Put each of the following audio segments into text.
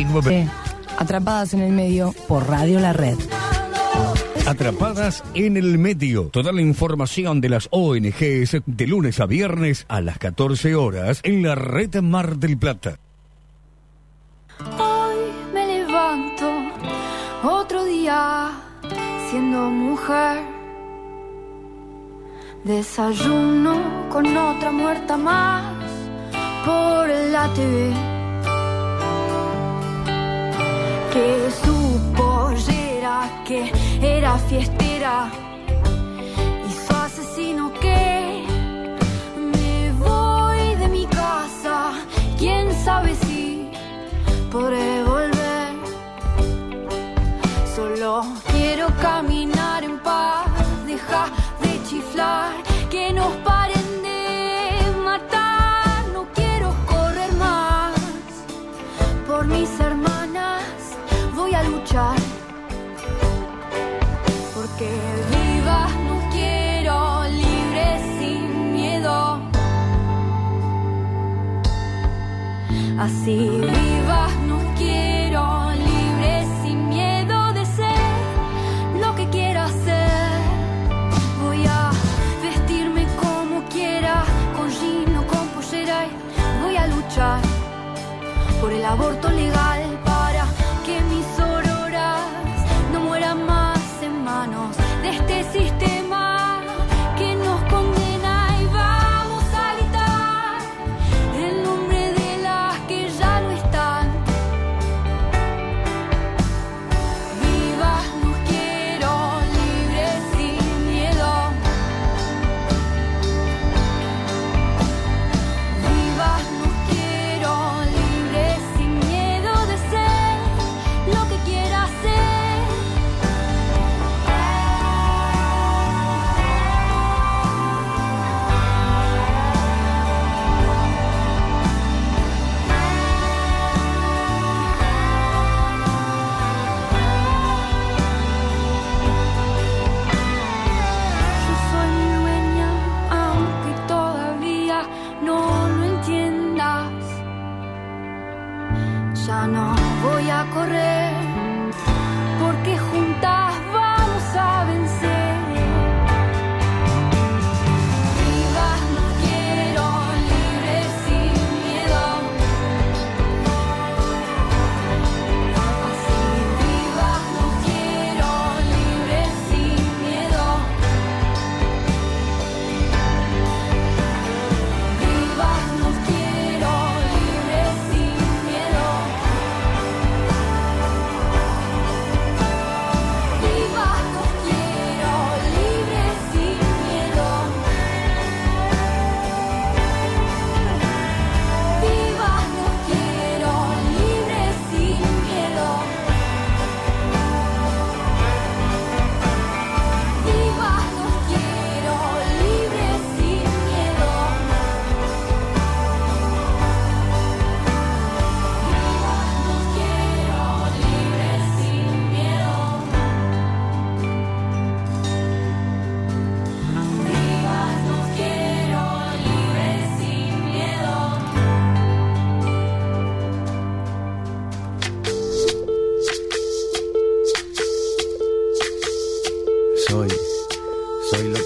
Eh, Atrapadas en el medio por Radio La Red. Atrapadas en el medio. Toda la información de las ONGs de lunes a viernes a las 14 horas en la red Mar del Plata. Hoy me levanto otro día siendo mujer. Desayuno con otra muerta más por la TV. Que su pollera que era fiestera y su asesino que me voy de mi casa. Quién sabe si podré volver. Solo quiero caminar en paz, deja de chiflar, que nos paren Porque vivas no quiero, libre sin miedo. Así vivas nos quiero, libre sin miedo de ser lo que quiera hacer. Voy a vestirme como quiera, con jean o con pollera voy a luchar por el aborto legal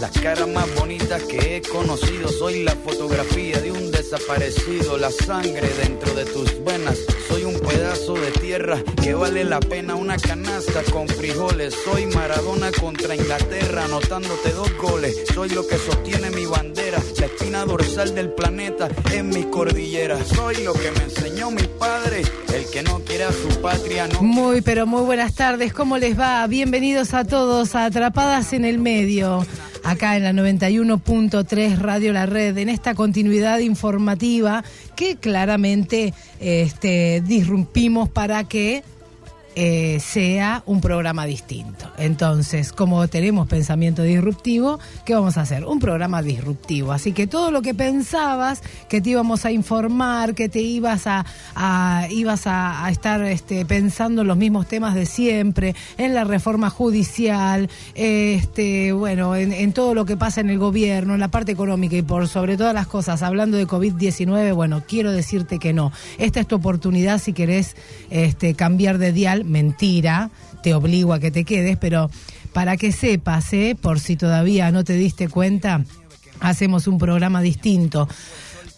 Las caras más bonitas que he conocido, soy la fotografía de un desaparecido, la sangre dentro de tus venas. Soy un pedazo de tierra que vale la pena una canasta con frijoles. Soy Maradona contra Inglaterra, anotándote dos goles. Soy lo que sostiene mi bandera, la espina dorsal del planeta en mis cordilleras. Soy lo que me enseñó mi padre, el que no quiere a su patria, no Muy, pero muy buenas tardes. ¿Cómo les va? Bienvenidos a todos a Atrapadas en el Medio. Acá en la 91.3 Radio La Red, en esta continuidad informativa que claramente este, disrumpimos para que eh, sea un programa distinto. Entonces, como tenemos pensamiento disruptivo, ¿qué vamos a hacer? Un programa disruptivo. Así que todo lo que pensabas, que te íbamos a informar, que te ibas a, ibas a, estar este, pensando en los mismos temas de siempre, en la reforma judicial, este, bueno, en, todo lo que pasa en el gobierno, en la parte económica y por sobre todas las cosas, hablando de COVID-19, bueno, quiero decirte que no. Esta es tu oportunidad si querés este, cambiar de mentira, te obligo a que te quedes, pero para que sepas, ¿eh? por si todavía no te diste cuenta, hacemos un programa distinto.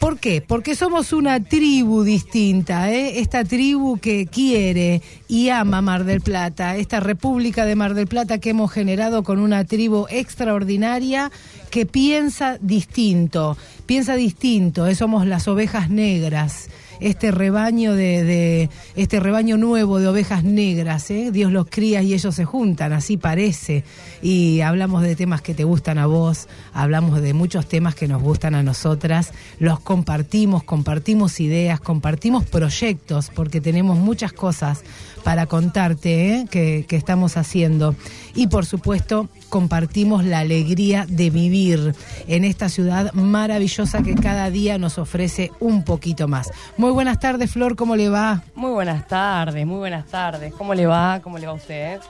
¿Por qué? Porque somos una tribu distinta, ¿eh? esta tribu que quiere y ama Mar del Plata, esta República de Mar del Plata que hemos generado con una tribu extraordinaria que piensa distinto, piensa distinto, ¿eh? somos las ovejas negras este rebaño de, de- este rebaño nuevo de ovejas negras, ¿eh? Dios los cría y ellos se juntan, así parece. Y hablamos de temas que te gustan a vos, hablamos de muchos temas que nos gustan a nosotras, los compartimos, compartimos ideas, compartimos proyectos, porque tenemos muchas cosas para contarte ¿eh? que, que estamos haciendo. Y por supuesto, compartimos la alegría de vivir en esta ciudad maravillosa que cada día nos ofrece un poquito más. Muy buenas tardes, Flor, ¿cómo le va? Muy buenas tardes, muy buenas tardes. ¿Cómo le va? ¿Cómo le va a usted?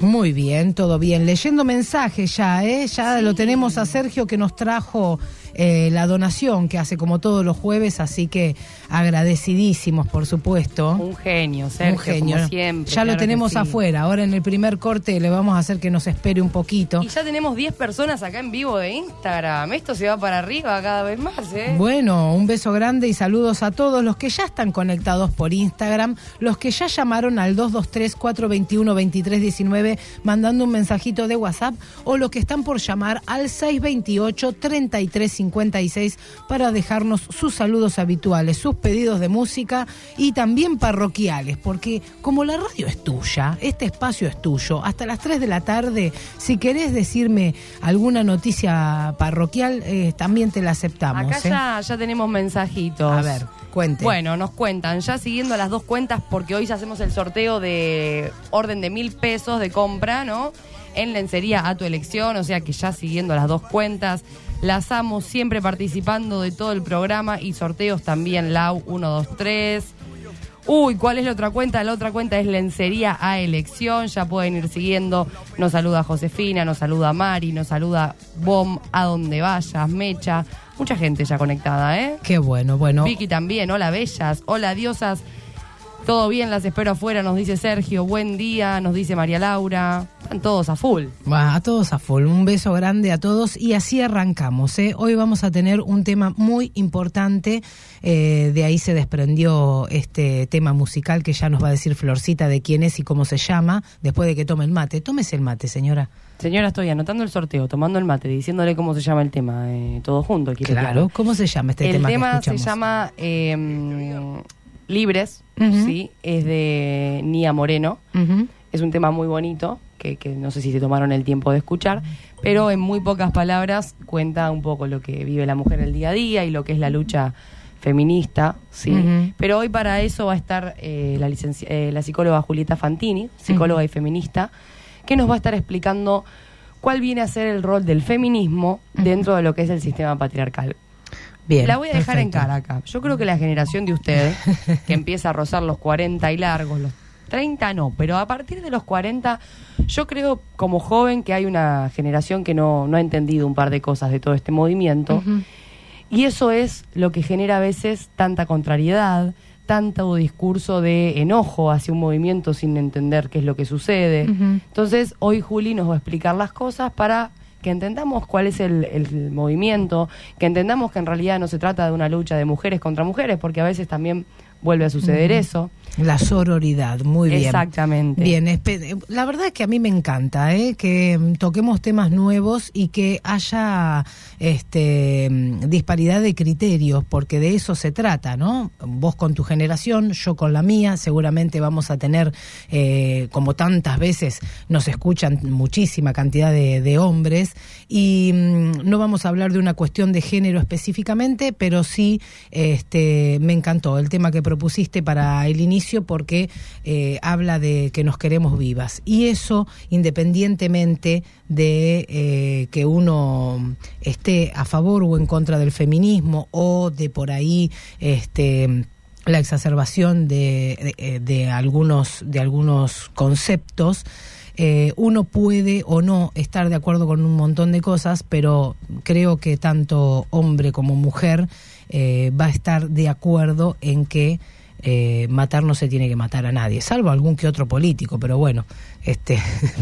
Muy bien, todo bien. Leyendo mensajes ya, ¿eh? Ya lo tenemos a Sergio que nos trajo eh, la donación que hace como todos los jueves, así que agradecidísimos, por supuesto. Un genio, Sergio, Un genio. como siempre. ya lo claro tenemos sí. afuera. Ahora en el primer corte le vamos a hacer que nos espere un poquito. Y ya tenemos 10 personas acá en vivo de Instagram. Esto se va para arriba cada vez más, ¿eh? Bueno, un beso grande y saludos a todos los que ya están conectados por Instagram, los que ya llamaron al 223-421-2319 mandando un mensajito de WhatsApp o los que están por llamar al 628-3356 para dejarnos sus saludos habituales, sus pedidos de música y también parroquiales, porque como la radio es tuya, este espacio es tuyo, hasta las 3 de la tarde, si querés decirme alguna noticia parroquial, eh, también te la aceptamos. Acá ¿eh? ya, ya tenemos mensajitos. A ver, cuente. Bueno, nos cuentan, ya siguiendo las dos cuentas, porque hoy ya hacemos el sorteo de orden de mil pesos de compra, ¿no? En lencería a tu elección, o sea que ya siguiendo las dos cuentas, las amo siempre participando de todo el programa y sorteos también, Lau 123. Uy, ¿cuál es la otra cuenta? La otra cuenta es lencería a elección, ya pueden ir siguiendo. Nos saluda Josefina, nos saluda Mari, nos saluda Bom, a donde vayas, Mecha. Mucha gente ya conectada, ¿eh? Qué bueno, bueno. Vicky también, hola bellas, hola diosas. Todo bien, las espero afuera, nos dice Sergio. Buen día, nos dice María Laura. Están todos a full. Va, a todos a full, un beso grande a todos y así arrancamos. ¿eh? Hoy vamos a tener un tema muy importante, eh, de ahí se desprendió este tema musical que ya nos va a decir Florcita de quién es y cómo se llama, después de que tome el mate. Tómese el mate, señora. Señora, estoy anotando el sorteo, tomando el mate, diciéndole cómo se llama el tema. eh, todo junto, Claro, ¿cómo se llama este el tema, tema, que se llama Libres. ¿sí? Es de Nia Moreno. Es un tema muy bonito, que, que no sé si se tomaron el tiempo de escuchar, pero en muy pocas palabras cuenta un poco lo que vive la mujer el día a día y lo que es la lucha feminista, ¿sí? Pero hoy para eso va a estar eh, la, eh, la psicóloga Julieta Fantini, psicóloga y feminista, que nos va a estar explicando cuál viene a ser el rol del feminismo dentro de lo que es el sistema patriarcal. Bien. La voy a dejar en cara acá. Yo creo que la generación de ustedes, que empieza a rozar los 40 y largos, los 30 no, pero a partir de los 40, yo creo como joven que hay una generación que no, no ha entendido un par de cosas de todo este movimiento. Y eso es lo que genera a veces tanta contrariedad, tanto discurso de enojo hacia un movimiento sin entender qué es lo que sucede. Entonces, hoy Juli nos va a explicar las cosas para que entendamos cuál es el, el movimiento, que entendamos que en realidad no se trata de una lucha de mujeres contra mujeres, porque a veces también vuelve a suceder eso. La sororidad, muy bien. Exactamente. Bien, la verdad es que a mí me encanta ¿eh? que mm, toquemos temas nuevos y que haya este, mm, disparidad de criterios, porque de eso se trata, ¿no? Vos con tu generación, yo con la mía, seguramente vamos a tener, eh, como tantas veces nos escuchan muchísima cantidad de, de hombres, y mm, no vamos a hablar de una cuestión de género específicamente, pero sí este, me encantó el tema que propusiste para el inicio porque eh, habla de que nos queremos vivas. Y eso, independientemente de eh, que uno esté a favor o en contra del feminismo o de por ahí este la exacerbación de, de, de algunos de algunos conceptos eh, uno puede o no estar de acuerdo con un montón de cosas, pero creo que tanto hombre como mujer eh, va a estar de acuerdo en que eh, matar no se tiene que matar a nadie, salvo algún que otro político, pero bueno, este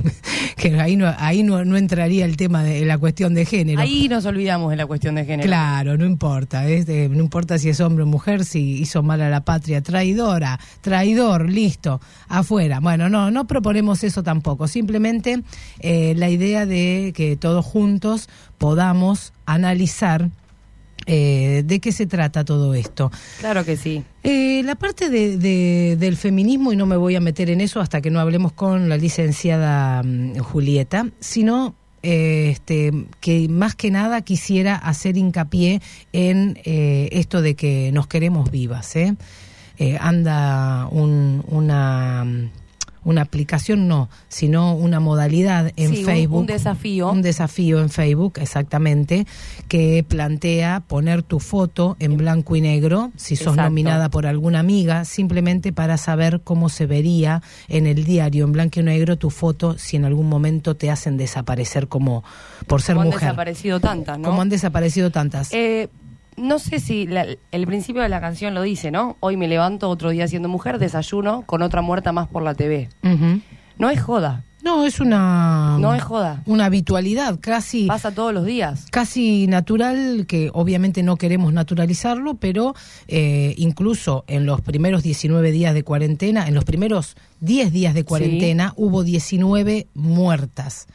que ahí no ahí no, no entraría el tema de la cuestión de género. Ahí nos olvidamos de la cuestión de género. Claro, no importa, es de- no importa si es hombre o mujer, si hizo mal a la patria, traidora, traidor, listo, afuera. Bueno, no, no proponemos eso tampoco, simplemente eh, la idea de que todos juntos podamos analizar eh, de qué se trata todo esto. Claro que sí. Eh, la parte de, de- del feminismo, y no me voy a meter en eso hasta que no hablemos con la licenciada mm, Julieta, sino eh, este, que más que nada quisiera hacer hincapié en esto de que nos queremos vivas. anda un- una, mm, una aplicación, no, sino una modalidad en Sí, Facebook. un desafío. Un desafío en Facebook, exactamente, que plantea poner tu foto en blanco y negro, si sos Exacto. nominada por alguna amiga, simplemente para saber cómo se vería en el diario en blanco y negro tu foto si en algún momento te hacen desaparecer como por ser Como han mujer. desaparecido tantas, ¿no? Como han desaparecido tantas. Eh, no sé si la- el principio de la canción lo dice, ¿no? Hoy me levanto otro día siendo mujer, desayuno con otra muerta más por la TV. No es joda, No, es una no es joda. una habitualidad, casi Pasa todos los días. casi natural, que obviamente no queremos naturalizarlo, pero eh, incluso en los primeros 19 días de cuarentena, en los primeros 10 días de cuarentena, hubo 19 muertas,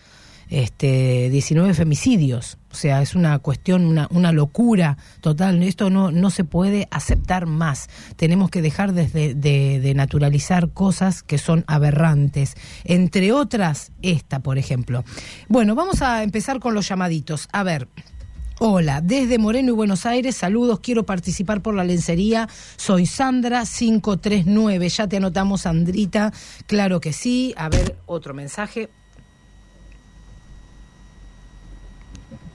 este, 19 femicidios. O sea, es una cuestión, una, una locura total. Esto no, no se puede aceptar más. Tenemos que dejar desde, de, naturalizar cosas que son aberrantes. Entre otras, esta, por ejemplo. Bueno, vamos a empezar con los llamaditos. A ver. Hola, desde Moreno y Buenos Aires, saludos, quiero participar por la lencería, soy Sandra 539, ya te anotamos Sandrita, claro que sí, a ver, otro mensaje,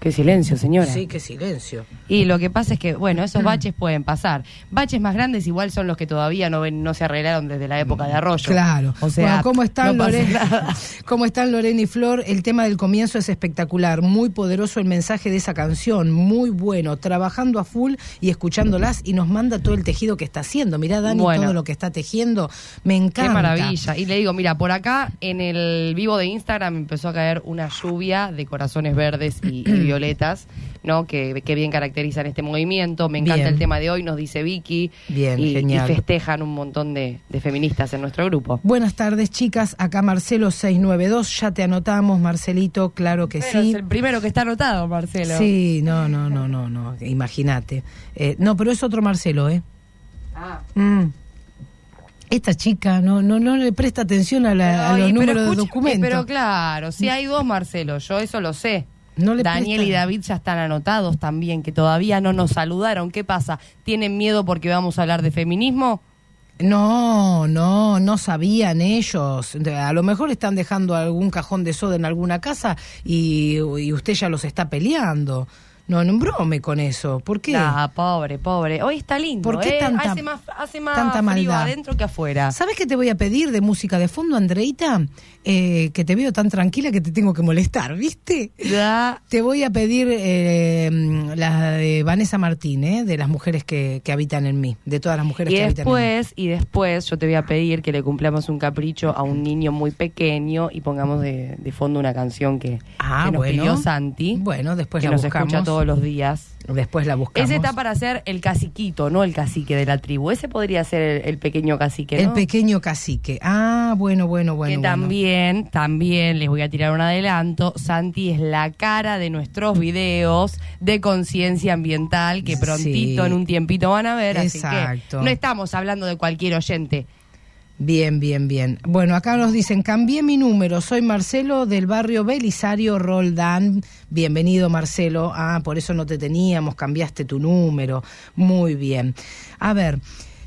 Qué silencio, señora. sí, qué silencio. Y lo que pasa es que, bueno, esos baches pueden pasar. Baches más grandes igual son los que todavía no ven, no se arreglaron desde la época de Arroyo. Claro. O sea, Bueno, ¿cómo están, no Lorena? ¿Cómo están Lorena y Flor? El tema del comienzo es espectacular, muy poderoso el mensaje de esa canción, muy bueno, trabajando a full y escuchándolas y nos manda todo el tejido que está haciendo. Mirá, Dani, Bueno. todo lo que está tejiendo, me encanta. Qué maravilla. Y le digo, mira, por acá en el vivo de Instagram empezó a caer una lluvia de corazones verdes y, y violetas, ¿no? Que, que bien caracterizan este movimiento. Me encanta Bien. el tema de hoy, nos dice Vicky. Bien, y, genial. y festejan un montón de, de feministas en nuestro grupo. Buenas tardes, chicas. Acá Marcelo 692. Ya te anotamos, Marcelito, claro que Pero sí. es el primero que está anotado, Marcelo. Sí, no, no, no, no, no. Imagínate. Eh, no, pero es otro Marcelo, ¿eh? Ah. Mm. Esta chica no, no, no le presta atención a, la- a los números de documentos. Pero claro, si hay dos Marcelo, yo eso lo sé. No Daniel y David ya están anotados también, que todavía no nos saludaron. ¿Qué pasa? ¿Tienen miedo porque vamos a hablar de feminismo? No, no, no sabían ellos. A lo mejor están dejando algún cajón de soda en alguna casa y, y usted ya los está peleando. No, no brome con eso. ¿Por qué? Ah, pobre, pobre. Hoy está lindo, ¿Por qué ¿eh? tanta- hace más, hace más tanta frío maldad? adentro que afuera. ¿Sabes qué te voy a pedir de música de fondo, Andreita? Eh, que te veo tan tranquila que te tengo que molestar, ¿viste? Ya. Te voy a pedir eh, la de Vanessa Martín, ¿eh? de las mujeres que, que habitan en mí, de todas las mujeres Y que habitan en mí. después, y después yo te voy a pedir que le cumplamos un capricho a un niño muy pequeño y pongamos de, de fondo una canción que, Ah, que nos bueno. pidió Santi. Bueno, después que la nos buscamos. escucha todos los días. Después la buscamos. Ese está para ser el caciquito, no el cacique de la tribu. Ese podría ser el, el pequeño cacique, ¿no? El pequeño cacique. Ah, bueno, bueno, bueno. que bueno. también, también les voy a tirar un adelanto. Santi es la cara de nuestros videos de conciencia ambiental que prontito Sí. en un tiempito van a ver. Así Exacto. que no estamos hablando de cualquier oyente. Bien, bien, bien. Bueno, acá nos dicen, cambié mi número, soy Marcelo del barrio Belisario Roldán. Bienvenido, Marcelo. Ah, por eso no te teníamos, cambiaste tu número. Muy bien. A ver,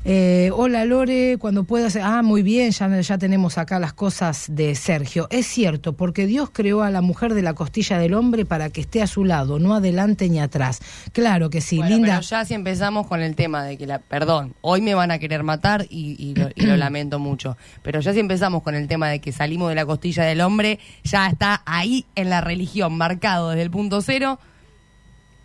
Eh, hola Lore, cuando puedas. Ah, muy bien, ya, ya tenemos acá las cosas de Sergio. Es cierto, porque Dios creó a la mujer de la costilla del hombre para que esté a su lado, no adelante ni atrás. Claro que sí, Bueno, linda. pero ya si empezamos con el tema de que la, perdón, hoy me van a querer matar y, y lo, y lo lamento mucho, pero ya si empezamos con el tema de que salimos de la costilla del hombre, ya está ahí en la religión marcado desde el punto cero.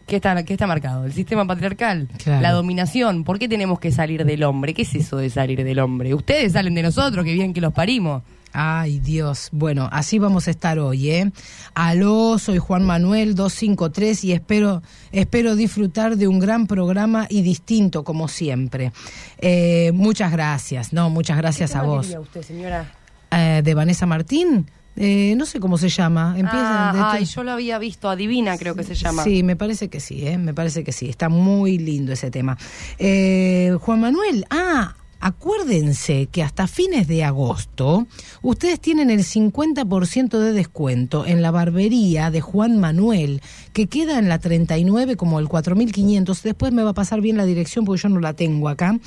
¿Qué está, qué está marcado? El sistema patriarcal, Claro. la dominación. ¿Por qué tenemos que salir del hombre? ¿Qué es eso de salir del hombre? Ustedes salen de nosotros, que bien que los parimos. Ay, Dios. Bueno, así vamos a estar hoy, ¿eh? Aló, soy Juan Manuel 253 y espero, espero disfrutar de un gran programa y distinto, como siempre. Eh, muchas gracias. No, muchas gracias a vos. usted, señora? Eh, de Vanessa Martín, eh, no sé cómo se llama. Empieza Ah, ay, yo lo había visto, Adivina creo que se llama. Sí, me parece que sí, ¿eh? me parece que sí. Está muy lindo ese tema. Eh, Juan Manuel, ah, acuérdense que hasta fines de agosto ustedes tienen el 50% de descuento en la barbería de Juan Manuel, que queda en la 39 como el 4500. Después me va a pasar bien la dirección porque yo no la tengo acá.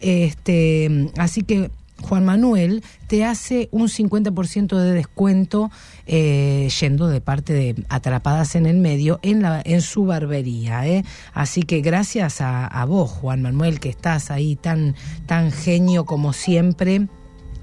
Este, así que Juan Manuel te hace un 50% de descuento eh, yendo de parte de Atrapadas en el Medio en, la, en su barbería. ¿eh? Así que gracias a, a vos, Juan Manuel, que estás ahí tan, tan genio como siempre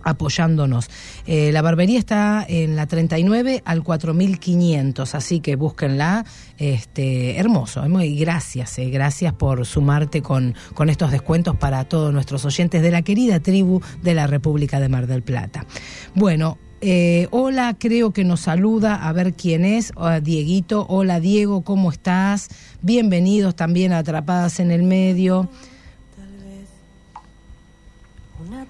apoyándonos. Eh, la barbería está en la 39 al 4500, así que búsquenla. Este, hermoso, hermo- y gracias, eh, gracias por sumarte con, con estos descuentos para todos nuestros oyentes de la querida tribu de la República de Mar del Plata. Bueno, eh, hola, creo que nos saluda, a ver quién es, Hola, Dieguito, hola Diego, ¿cómo estás? Bienvenidos también a Atrapadas en el Medio.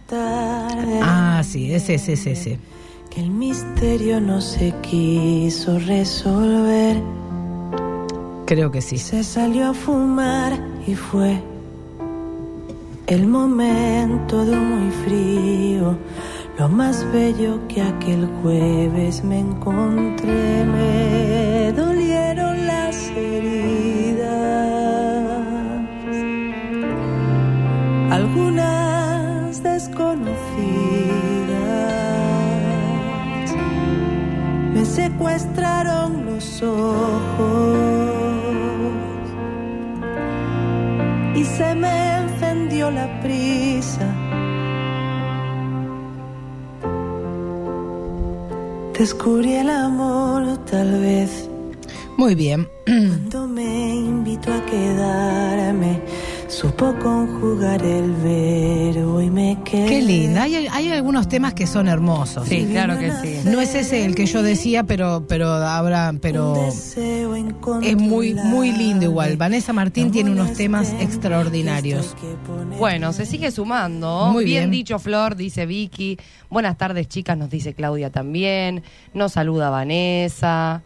Tarde Ah, sí, ese, ese, ese, ese. que el misterio no se quiso resolver. Creo que sí. Se salió a fumar y fue el momento de un muy frío, lo más bello que aquel jueves me encontré. Me secuestraron los ojos y se me encendió la prisa. Descubrí el amor tal vez Muy bien. cuando me invitó a quedarme. Supo conjugar el verbo y me quedé. Qué linda. Hay, hay algunos temas que son hermosos. Sí, claro que sí. No es ese el que yo decía, pero pero habrá, pero es muy muy lindo igual. Vanessa Martín tiene unos temas que extraordinarios. Bueno, se sigue sumando. Muy bien. dicho, Flor, dice Vicky. Buenas tardes, chicas, nos dice Claudia también. Nos saluda Vanessa.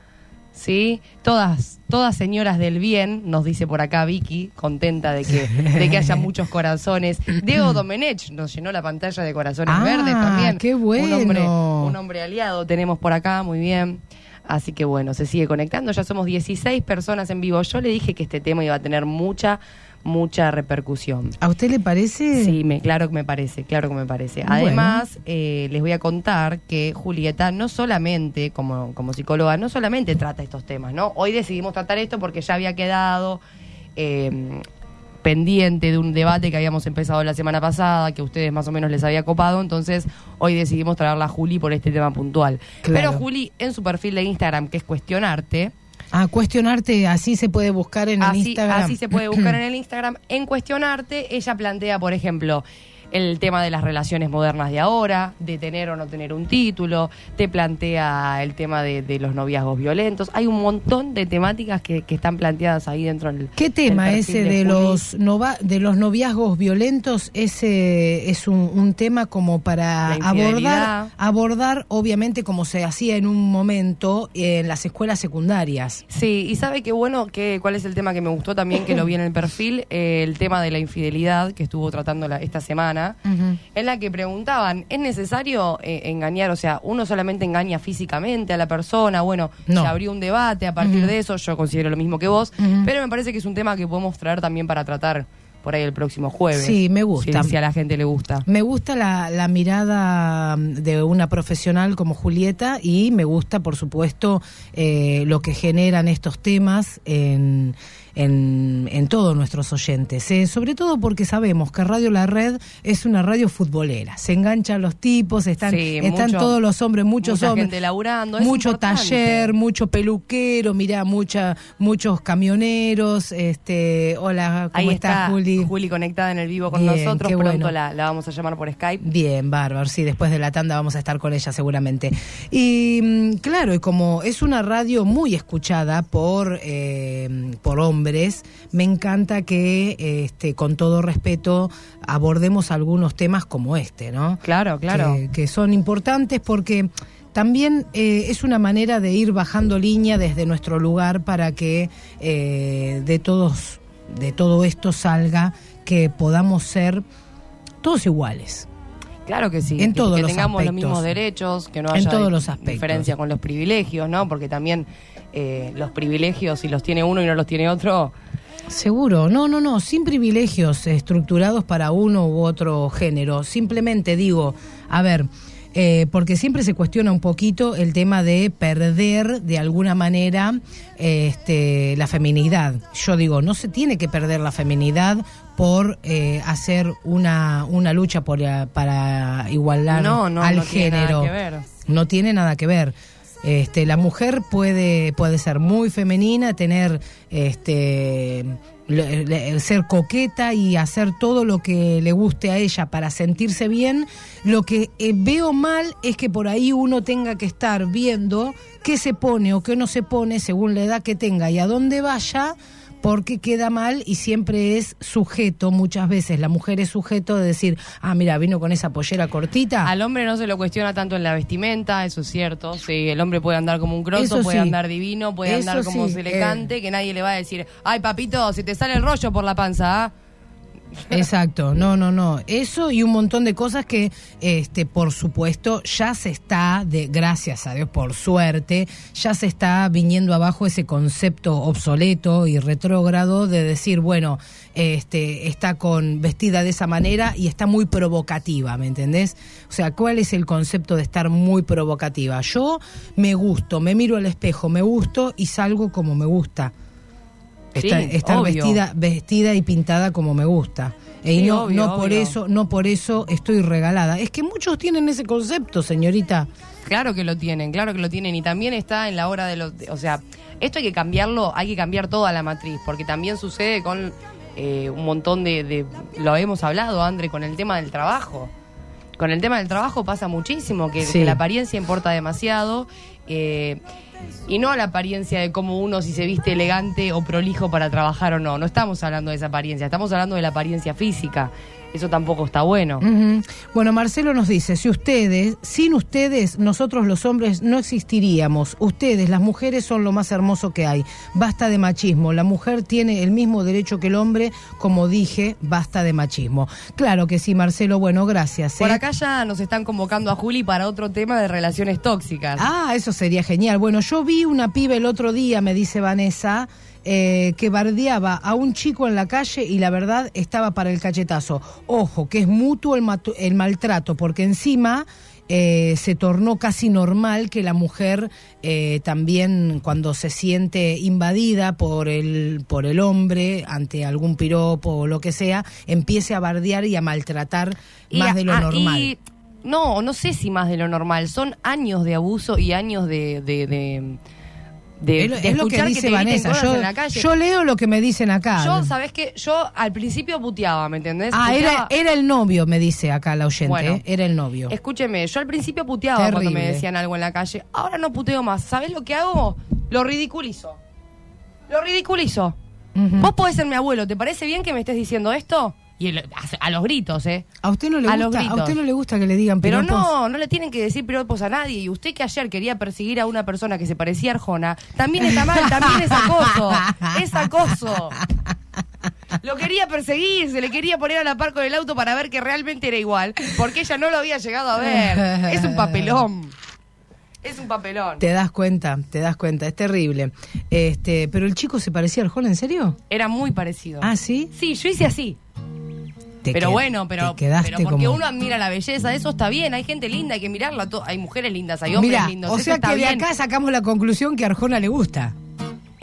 ¿Sí? Todas, todas señoras del bien, nos dice por acá Vicky, contenta de que, de que haya muchos corazones. Diego Domenech nos llenó la pantalla de corazones Ah, verdes también. qué bueno. Un hombre, un hombre aliado tenemos por acá, muy bien. Así que bueno, se sigue conectando. Ya somos 16 personas en vivo. Yo le dije que este tema iba a tener mucha, mucha repercusión. ¿A usted le parece? Sí, me, claro que me parece, claro que me parece. Bueno. Además, eh, les voy a contar que Julieta no solamente, como, como psicóloga, no solamente trata estos temas, ¿no? Hoy decidimos tratar esto porque ya había quedado eh, pendiente de un debate que habíamos empezado la semana pasada, que a ustedes más o menos les había copado, entonces hoy decidimos traerla a Juli por este tema puntual. Claro. Pero Juli, en su perfil de Instagram, que es cuestionarte, A cuestionarte, así se puede buscar en el así, Instagram. así se puede buscar en el Instagram. En cuestionarte, ella plantea, por ejemplo, el tema de las relaciones modernas de ahora, de tener o no tener un título, te plantea el tema de, de los noviazgos violentos. Hay un montón de temáticas que, que están planteadas ahí dentro del ¿Qué tema del ese de, los nova- de los noviazgos violentos? Ese es un, un tema como para abordar, abordar, obviamente, como se hacía en un momento en las escuelas secundarias. Sí, y sabe qué bueno, que, cuál es el tema que me gustó también, que lo vi en el perfil, Eh, el tema de la infidelidad que estuvo tratando la- esta semana, en la que preguntaban, ¿es necesario eh, engañar? O sea, ¿uno solamente engaña físicamente a la persona? Bueno, No. se abrió un debate a partir de eso, yo considero lo mismo que vos, pero me parece que es un tema que podemos traer también para tratar por ahí el próximo jueves. Sí, me gusta. Si, si a la gente le gusta. Me gusta la, la mirada mm, de una profesional como Julieta y me gusta, por supuesto, eh, lo que generan estos temas en, en, en todos nuestros oyentes. eh, sobre todo porque sabemos que Radio La Red es una radio futbolera. Se enganchan los tipos, están, Sí, están mucho- todos los hombres, muchos mucha hombres. gente laburando, es mucho importante. taller, mucho peluquero, mira, mucha, muchos camioneros. Este, hola, ¿cómo Ahí estás, está Juli? conectada en el vivo con Bien, nosotros. Pronto bueno. la, la vamos a llamar por Skype. Bien, bárbaro, sí, después de la tanda vamos a estar con ella seguramente. Y mm, claro, y como es una radio muy escuchada por, eh, por hombres, me encanta que, este, con todo respeto, abordemos algunos temas como este, ¿no? Claro, claro. Que, que son importantes porque también eh, es una manera de ir bajando línea desde nuestro lugar para que eh, de todos, de todo esto salga que podamos ser todos iguales. Claro que sí. En que, todos que los tengamos los mismos derechos, que no En haya todos di- los aspectos. diferencia con los privilegios, ¿no? Porque también eh, los privilegios, si los tiene uno y no los tiene otro, Seguro, no, no, no, sin privilegios estructurados para uno u otro género. Simplemente digo, a ver, eh, porque siempre se cuestiona un poquito el tema de perder de alguna manera eh, este, la feminidad. Yo digo, no se tiene que perder la feminidad por eh, hacer una, una lucha por, para igualar No, no, al no tiene nada género. que ver. No tiene nada que ver. Este, la mujer puede, puede ser muy femenina, tener este le- le- ser coqueta y hacer todo lo que le guste a ella para sentirse bien. Lo que eh, veo mal es que por ahí uno tenga que estar viendo qué se pone o qué no se pone según la edad que tenga y a dónde vaya porque queda mal y siempre es sujeto, muchas veces la mujer es sujeto de decir, ah, mira, vino con esa pollera cortita. al hombre no se lo cuestiona tanto en la vestimenta, eso es cierto. Sí, el hombre puede andar como un croso, Eso puede sí. andar divino, puede Eso andar como sí, le eh. que nadie le va a decir, ay papito, se te sale el rollo por la panza, ¿ah? Exacto, no, no, no. Eso y un montón de cosas que, este, por supuesto, ya se está, de, gracias a Dios, por suerte, ya se está viniendo abajo ese concepto obsoleto y retrógrado de decir, bueno, este, está con vestida de esa manera y está muy provocativa, ¿me entendés? O sea, ¿cuál es el concepto de estar muy provocativa? Yo me gusto, me miro al espejo, me gusto y salgo como me gusta. Sí, Estar, vestida, vestida y pintada como me gusta. y Sí, no, obvio, no por obvio. eso, no por eso estoy regalada. Es que muchos tienen ese concepto, señorita. Claro que lo tienen, claro que lo tienen. Y también está en la hora de los... O sea, esto hay que cambiarlo, hay que cambiar toda la matriz, porque también sucede con eh, un montón de, de... Lo habíamos hablado, André, con el tema del trabajo. Con el tema del trabajo pasa muchísimo, que, Sí. que la apariencia importa demasiado. eh, y no la apariencia de cómo uno si se viste elegante o prolijo para trabajar o no. No estamos hablando de esa apariencia, estamos hablando de la apariencia física. Eso tampoco está bueno. Bueno, Marcelo nos dice, si ustedes, sin ustedes, nosotros los hombres no existiríamos. Ustedes, las mujeres, son lo más hermoso que hay. Basta de machismo. La mujer tiene el mismo derecho que el hombre. Como dije, basta de machismo. Claro que sí, Marcelo. Bueno, gracias. Por ¿eh? acá ya nos están convocando a Juli para otro tema de relaciones tóxicas. Ah, eso sería genial. Bueno, yo vi una piba el otro día, me dice Vanessa, eh, que bardeaba a un chico en la calle y la verdad estaba para el cachetazo. Ojo, que es mutuo el, el maltrato, porque encima eh, se tornó casi normal que la mujer eh, también cuando se siente invadida por el, por el hombre ante algún piropo o lo que sea, empiece a bardear y a maltratar Y más a- de lo normal. y- no, no sé si más de lo normal. Son años de abuso y años de. de, de, de- es lo, de es lo que dice te griten Vanessa. Yo, en la calle. yo leo lo que me dicen acá. Yo, ¿sabes qué? Yo al principio puteaba, ¿me entendés? Ah, era, Puteaba- era el novio, me dice acá la oyente. Bueno. ¿eh? Era el novio. Escúcheme, yo al principio puteaba cuando me decían algo en la calle. Ahora no puteo más. ¿Sabés lo que hago? Lo ridiculizo. Lo ridiculizo. Ujú. Vos podés ser mi abuelo. ¿Te parece bien que me estés diciendo esto? Y el- a, a los gritos, ¿eh? ¿A usted no le a gusta? ¿A gritos. usted no le gusta que le digan Pero no, no le tienen que decir piropos a nadie. Y usted que ayer quería perseguir a una persona que se parecía a Arjona, también está mal, también es acoso. Es acoso. Lo quería perseguir, se le quería poner a la par con el auto para ver que realmente era igual, porque ella no lo había llegado a ver. Es un papelón. Es un papelón. Te das cuenta, te das cuenta, es terrible. Este, pero el chico se parecía al Arjona, ¿en serio? Era muy parecido. Ah, ¿sí? Sí, yo hice así. Te pero bueno, pero, te quedaste pero porque como- uno admira la belleza, eso está bien, hay gente linda, hay que mirarla, hay mujeres lindas, hay hombres Mira, lindos, o eso sea está que de bien. acá sacamos la conclusión que a Arjona le gusta.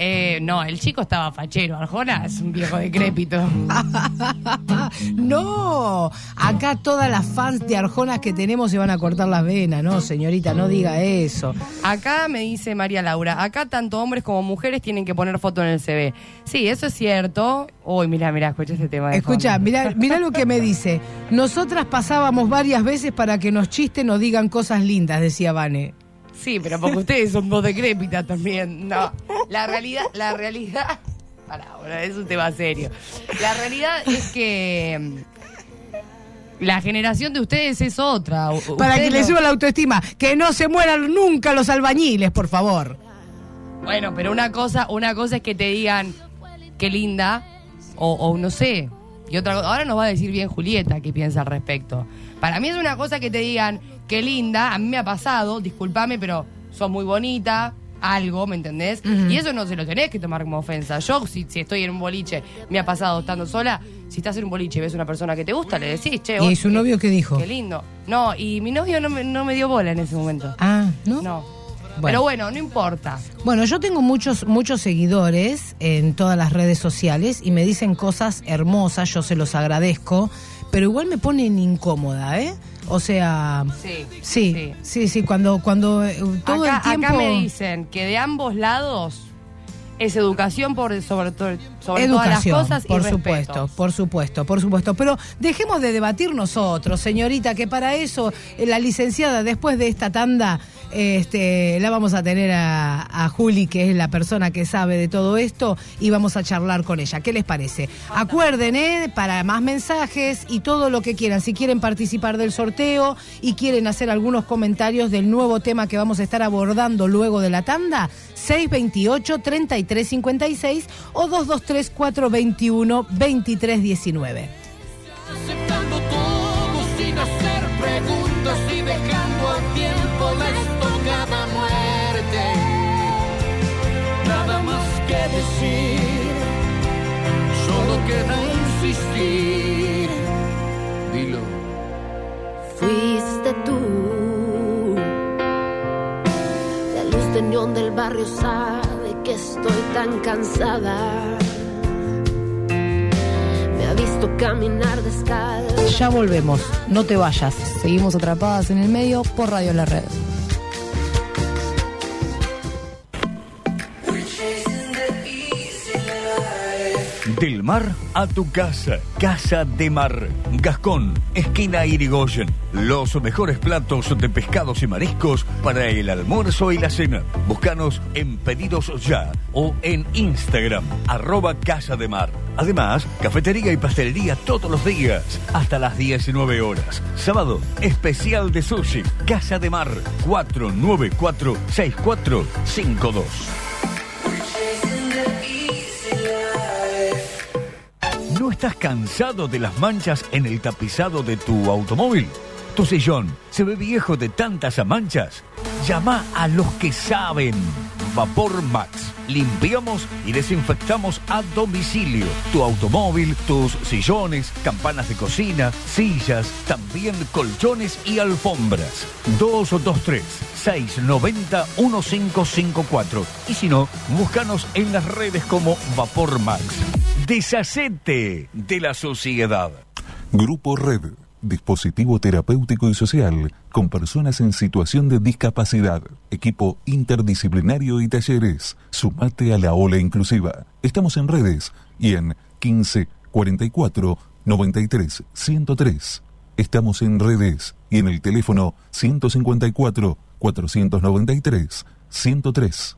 Eh, no, el chico estaba fachero, Arjona es un viejo decrépito. no, acá todas las fans de Arjona que tenemos se van a cortar las venas, no, señorita, no diga eso. Acá me dice María Laura, acá tanto hombres como mujeres tienen que poner foto en el CV. Sí, eso es cierto. Uy, mira, mira, escucha este tema. de Escucha, mira, mira lo que me dice. Nosotras pasábamos varias veces para que nos chisten o digan cosas lindas, decía Vane. Sí, pero porque ustedes son dos decrépitas también. No, la realidad, la realidad... Pará, boludo, es un tema serio. La realidad es que... mm, La generación de ustedes es otra. U- Para que le no- suba la autoestima. Que no se mueran nunca los albañiles, por favor. Bueno, pero una cosa, una cosa es que te digan qué linda, o, o no sé. Y otra cosa, ahora nos va a decir bien Julieta qué piensa al respecto. Para mí es una cosa que te digan qué linda, a mí me ha pasado, discúlpame, pero sos muy bonita, algo, ¿me entendés? Y eso no se lo tenés que tomar como ofensa. Yo, si, si estoy en un boliche, me ha pasado estando sola, si estás en un boliche y ves una persona que te gusta, le decís, che, ¿Y su novio qué dijo? Qué lindo. No, y mi novio no me, no me dio bola en ese momento. Ah, ¿no? No. Bueno. Pero bueno, no importa. Bueno, yo tengo muchos, muchos seguidores en todas las redes sociales y me dicen cosas hermosas, yo se los agradezco, pero igual me ponen incómoda, ¿eh? O sea, Sí. sí, sí, sí, cuando, cuando eh, todo acá, el tiempo... acá me dicen que de ambos lados es educación por sobre, to- sobre todas las cosas por y respeto. supuesto, por supuesto, por supuesto. Pero dejemos de debatir nosotros, señorita, que para eso eh, la licenciada, después de esta tanda, este, la vamos a tener a, Juli, que es la persona que sabe de todo esto, y vamos a charlar con ella. ¿Qué les parece? Acuerden, ¿eh? Para más mensajes y todo lo que quieran. Si quieren participar del sorteo y quieren hacer algunos comentarios del nuevo tema que vamos a estar abordando luego de la tanda, 628-3356 o 223-421-2319. Decir, solo queda insistir. Dilo. Fuiste tú. La luz de neón del barrio sabe que estoy tan cansada. Me ha visto caminar descalza. Ya volvemos, no te vayas. Seguimos atrapadas en el medio por Radio La Red. Del mar a tu casa, Casa de Mar, Gascón, esquina Irigoyen. Los mejores platos de pescados y mariscos para el almuerzo y la cena. Búscanos en Pedidos Ya o en Instagram, arroba Casa de Mar. Además, cafetería y pastelería todos los días, hasta las 19 horas. Sábado, especial de sushi, Casa de Mar, 494-6452. ¿No estás cansado de las manchas en el tapizado de tu automóvil? ¿Tu sillón se ve viejo de tantas manchas? Llama a los que saben. Vapor Max. Limpiamos y desinfectamos a domicilio. Tu automóvil, tus sillones, campanas de cocina, sillas, también colchones y alfombras. 223 690 1554. Y si no, búscanos en las redes como Vapor Max. Deshacete de la sociedad. Grupo Red, dispositivo terapéutico y social con personas en situación de discapacidad, equipo interdisciplinario y talleres. Sumate a la ola inclusiva. Estamos en redes y en 15 44 93 103. Estamos en redes y en el teléfono 154 493 103.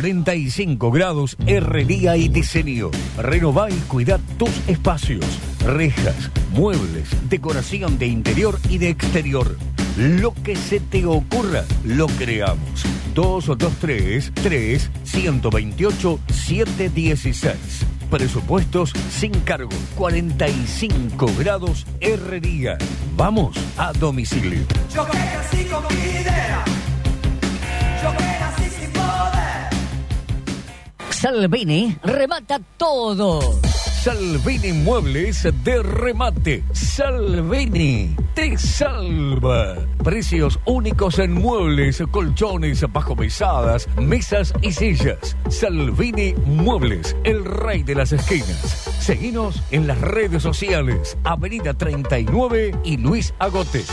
45 grados herrería y diseño. Renová y cuidá tus espacios. Rejas, muebles, decoración de interior y de exterior. Lo que se te ocurra, lo creamos. 223 3 128 716. Presupuestos sin cargo. 45 grados herrería. Vamos a domicilio. Yo que con mi idea, Salvini remata todo. Salvini Muebles de remate. Salvini te salva. Precios únicos en muebles, colchones, bajo pesadas, mesas y sillas. Salvini Muebles, el rey de las esquinas. Seguinos en las redes sociales. Avenida 39 y Luis Agote.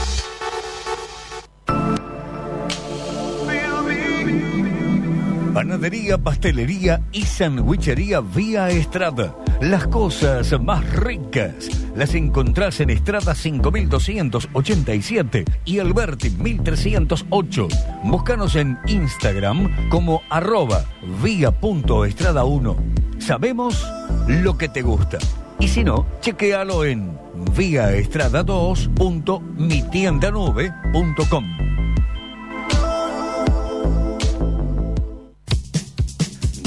Panadería, pastelería y sandwichería Vía Estrada. Las cosas más ricas las encontrás en Estrada 5287 y Alberti 1308. Búscanos en Instagram como arroba vía.estrada 1. Sabemos lo que te gusta. Y si no, chequealo en viaestrada2.mitiendanube.com.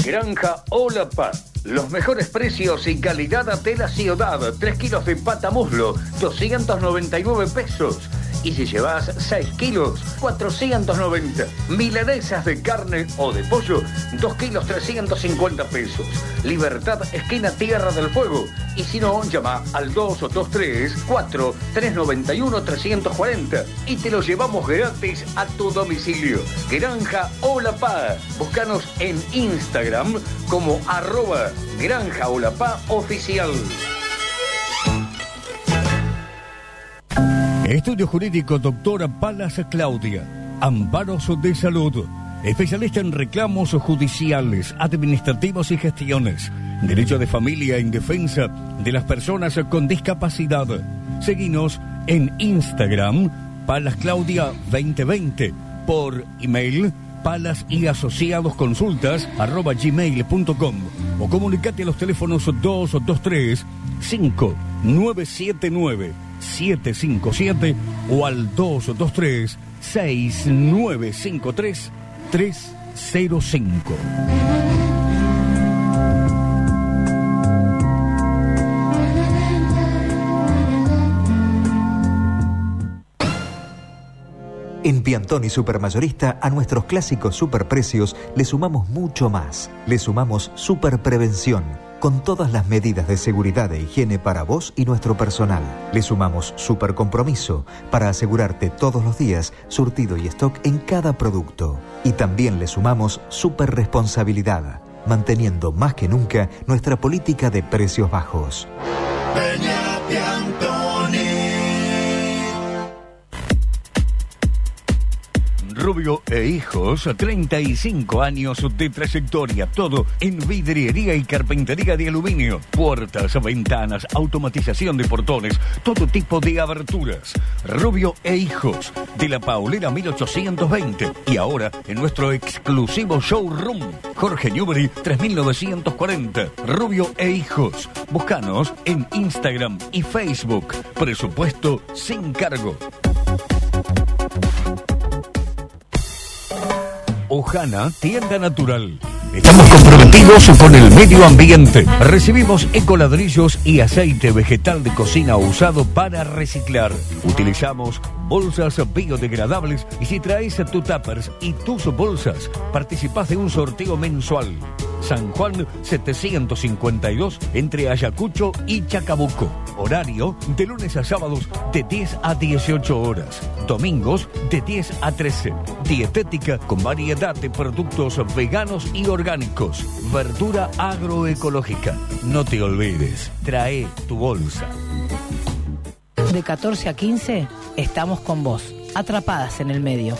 Granja Olapa. Los mejores precios y calidad de la ciudad. 3 kilos de pata muslo, 299 pesos. Y si llevas 6 kilos, 490. Milanesas de carne o de pollo, 2 kilos 350 pesos. Libertad, esquina Tierra del Fuego. Y si no, llama al 223 4 391 340 y te lo llevamos gratis a tu domicilio. Granja Olapá. Búscanos en Instagram como arroba Granja Olapá Oficial. Estudio Jurídico Doctora Palas Claudia. Amparos de Salud. Especialista en reclamos judiciales, administrativos y gestiones. Derecho de familia en defensa de las personas con discapacidad. Seguinos en Instagram, Palas Claudia 2020. Por email, palas y asociados consultas arroba gmail.com o comunicate a los teléfonos 223 5979 757 o al 223 6953 305. En Piantoni Supermayorista a nuestros clásicos superprecios le sumamos mucho más. Le sumamos superprevención con todas las medidas de seguridad e higiene para vos y nuestro personal. Le sumamos super compromiso para asegurarte todos los días surtido y stock en cada producto. Y también le sumamos super responsabilidad, manteniendo más que nunca nuestra política de precios bajos. Rubio e Hijos, 35 años de trayectoria, todo en vidriería y carpintería de aluminio, puertas, ventanas, automatización de portones, todo tipo de aberturas. Rubio e Hijos, de la Paulera 1820 y ahora en nuestro exclusivo showroom, Jorge Newbery 3940. Rubio e Hijos, búscanos en Instagram y Facebook. Presupuesto sin cargo. Ojana, tienda natural. Estamos comprometidos con el medio ambiente. Recibimos ecoladrillos y aceite vegetal de cocina usado para reciclar. Utilizamos bolsas biodegradables y si traes tu tuppers y tus bolsas, participás de un sorteo mensual. San Juan 752 entre Ayacucho y Chacabuco. Horario de lunes a sábados de 10 a 18 horas. Domingos de 10 a 13. Dietética con variedad de productos veganos y orgánicos. Verdura agroecológica. No te olvides, trae tu bolsa. De 14 a 15 estamos con vos, atrapadas en el medio.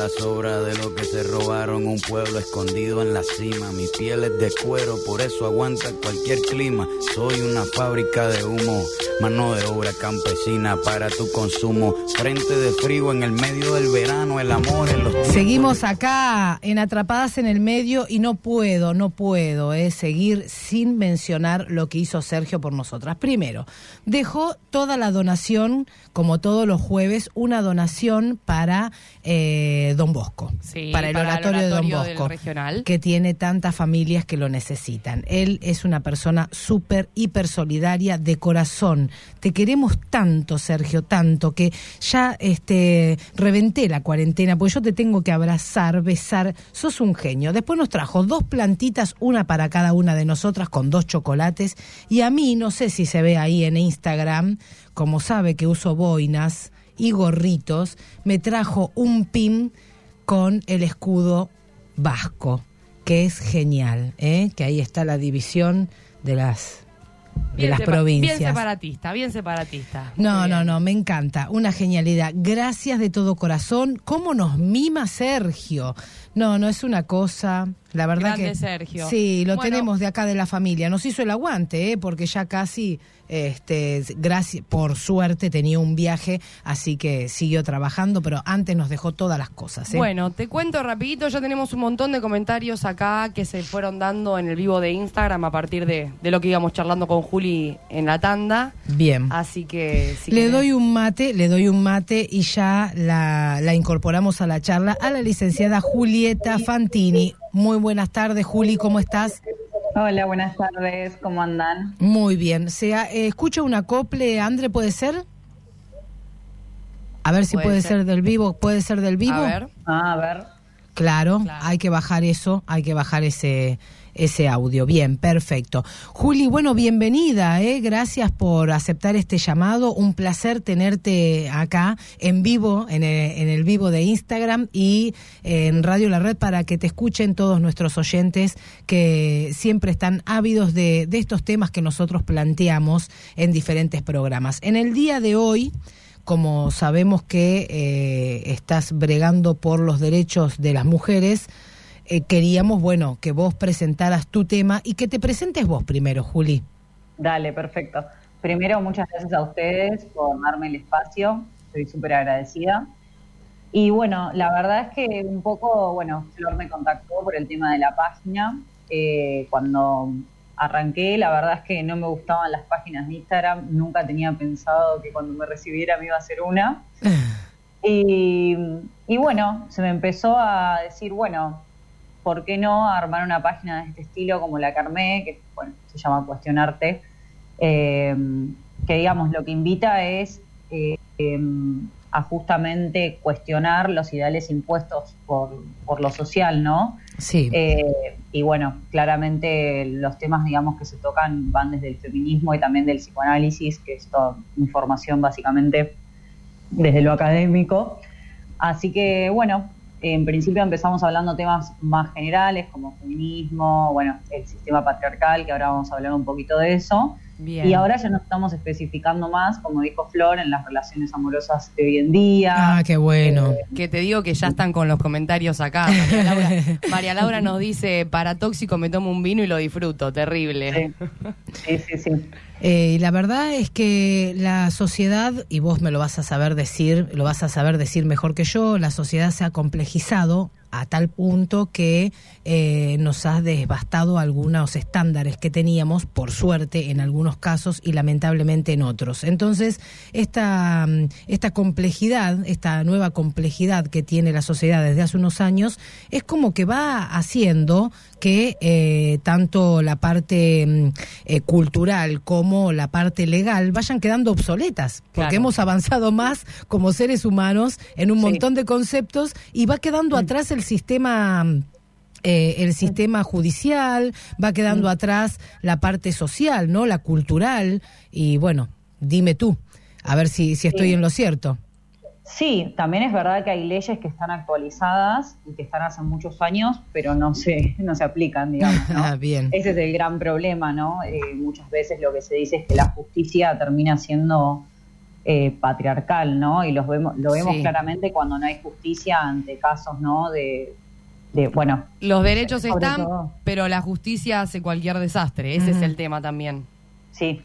La sobra de lo que se robaron. Un pueblo escondido en la cima, mi piel es de cuero, por eso aguanta cualquier clima. Soy una fábrica de humo, mano de obra campesina para tu consumo. Frente de frío en el medio del verano, el amor en los Seguimos acá en Atrapadas en el Medio y no puedo, no puedo eh, seguir sin mencionar lo que hizo Sergio por nosotras. Primero, dejó toda la donación, como todos los jueves, una donación para eh, eh, Don Bosco, Sí, para el para el oratorio, de Don Bosco, regional. que tiene tantas familias que lo necesitan. Él es una persona súper, hiper solidaria de corazón. Te queremos tanto, Sergio, tanto, que ya este, reventé la cuarentena, porque yo te tengo que abrazar, besar. Sos un genio. Después nos trajo dos plantitas, una para cada una de nosotras, con dos chocolates. Y a mí, no sé si se ve ahí en Instagram, como sabe que uso boinas y gorritos, me trajo un pin con el escudo vasco, que es genial, ¿eh? que ahí está la división de las, de Bien las provincias. Bien separatista, bien separatista. No, no, no, me encanta, una genialidad. Gracias de todo corazón. ¿Cómo nos mima Sergio? No, no es una cosa, la verdad Grande que Sergio. Sí, lo Bueno. tenemos de acá de la familia. Nos hizo el aguante, ¿eh? porque ya casi este gracias por suerte tenía un viaje, así que siguió trabajando, pero antes nos dejó todas las cosas, ¿eh? Bueno, te cuento rapidito, ya tenemos un montón de comentarios acá que se fueron dando en el vivo de Instagram a partir de, de lo que íbamos charlando con Juli en la tanda. Bien. Así que si le querés- doy un mate, le doy un mate y ya la, la incorporamos a la charla a la licenciada Julieta Fantini. Muy buenas tardes, Juli, ¿cómo estás? Hola, buenas tardes, ¿cómo andan? Muy bien. Se ha- eh, escucha un acople, André, ¿puede ser? A ver si Puede puede ser. ser del vivo. ¿Puede ser del vivo? A ver. Ah, a ver. Claro, hay que bajar eso, hay que bajar ese ese audio. Bien, perfecto. Juli, bueno, bienvenida, ¿eh? gracias por aceptar este llamado. Un placer tenerte acá en vivo, en el, en el vivo de Instagram y en Radio La Red para que te escuchen todos nuestros oyentes que siempre están ávidos de, de estos temas que nosotros planteamos en diferentes programas. En el día de hoy como sabemos que eh, estás bregando por los derechos de las mujeres, eh, queríamos, bueno, que vos presentaras tu tema y que te presentes vos primero, Juli. Dale, perfecto. Primero, muchas gracias a ustedes por darme el espacio, estoy súper agradecida. Y bueno, la verdad es que un poco, bueno, Flor me contactó por el tema de la página. Eh, cuando arranqué, la verdad es que no me gustaban las páginas de Instagram, nunca tenía pensado que cuando me recibiera me iba a hacer una. Y, y bueno, se me empezó a decir, bueno, ¿por qué no armar una página de este estilo como la que armé, que bueno, se llama Cuestionarte? Eh, que digamos, lo que invita es eh, em, a justamente cuestionar los ideales impuestos por, por lo social, ¿no? Sí. Eh, y bueno, claramente los temas, digamos, que se tocan van desde el feminismo y también del psicoanálisis, que es toda información básicamente desde lo académico. Así que bueno, en principio empezamos hablando temas más generales como feminismo, bueno, el sistema patriarcal, que ahora vamos a hablar un poquito de eso. Bien. Y ahora ya nos estamos especificando más, como dijo Flor, en las relaciones amorosas de hoy en día. Ah, qué bueno. Que te digo que ya están con los comentarios acá. María Laura, María Laura nos dice, para tóxico me tomo un vino y lo disfruto. Terrible. Sí, sí, sí. Eh, y la verdad es que la sociedad, y vos me lo vas a saber decir, lo vas a saber decir mejor que yo, la sociedad se ha complejizado a tal punto que eh, nos ha devastado algunos estándares que teníamos, por suerte en algunos casos y lamentablemente en otros. Entonces, esta, esta complejidad, esta nueva complejidad que tiene la sociedad desde hace unos años, es como que va haciendo que eh, tanto la parte mm, eh, cultural como la parte legal vayan quedando obsoletas, porque Claro. hemos avanzado más como seres humanos en un montón de conceptos y va quedando atrás el sistema eh, el sistema judicial, va quedando atrás la parte social, ¿no? La cultural y bueno, dime tú, a ver si si estoy Sí. en lo cierto. Sí, también es verdad que hay leyes que están actualizadas y que están hace muchos años, pero no se, no se aplican, digamos. ¿no? Ah, bien. Ese es el gran problema, ¿no? Eh, muchas veces lo que se dice es que la justicia termina siendo eh, patriarcal, ¿no? Y los vemos, lo vemos Sí. claramente cuando no hay justicia ante casos, ¿no? De, de bueno. Los derechos están, todo- pero la justicia hace cualquier desastre. Ese es el tema también. Sí,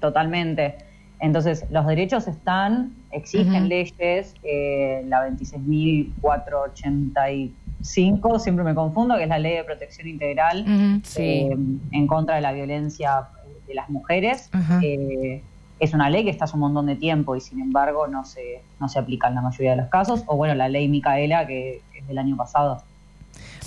totalmente. Entonces, los derechos están, exigen leyes, eh, la 26.485, siempre me confundo, que es la ley de protección integral sí. eh, en contra de la violencia de las mujeres. Eh, es una ley que está hace un montón de tiempo y sin embargo no se, no se aplica en la mayoría de los casos. O bueno, la ley Micaela que es del año pasado.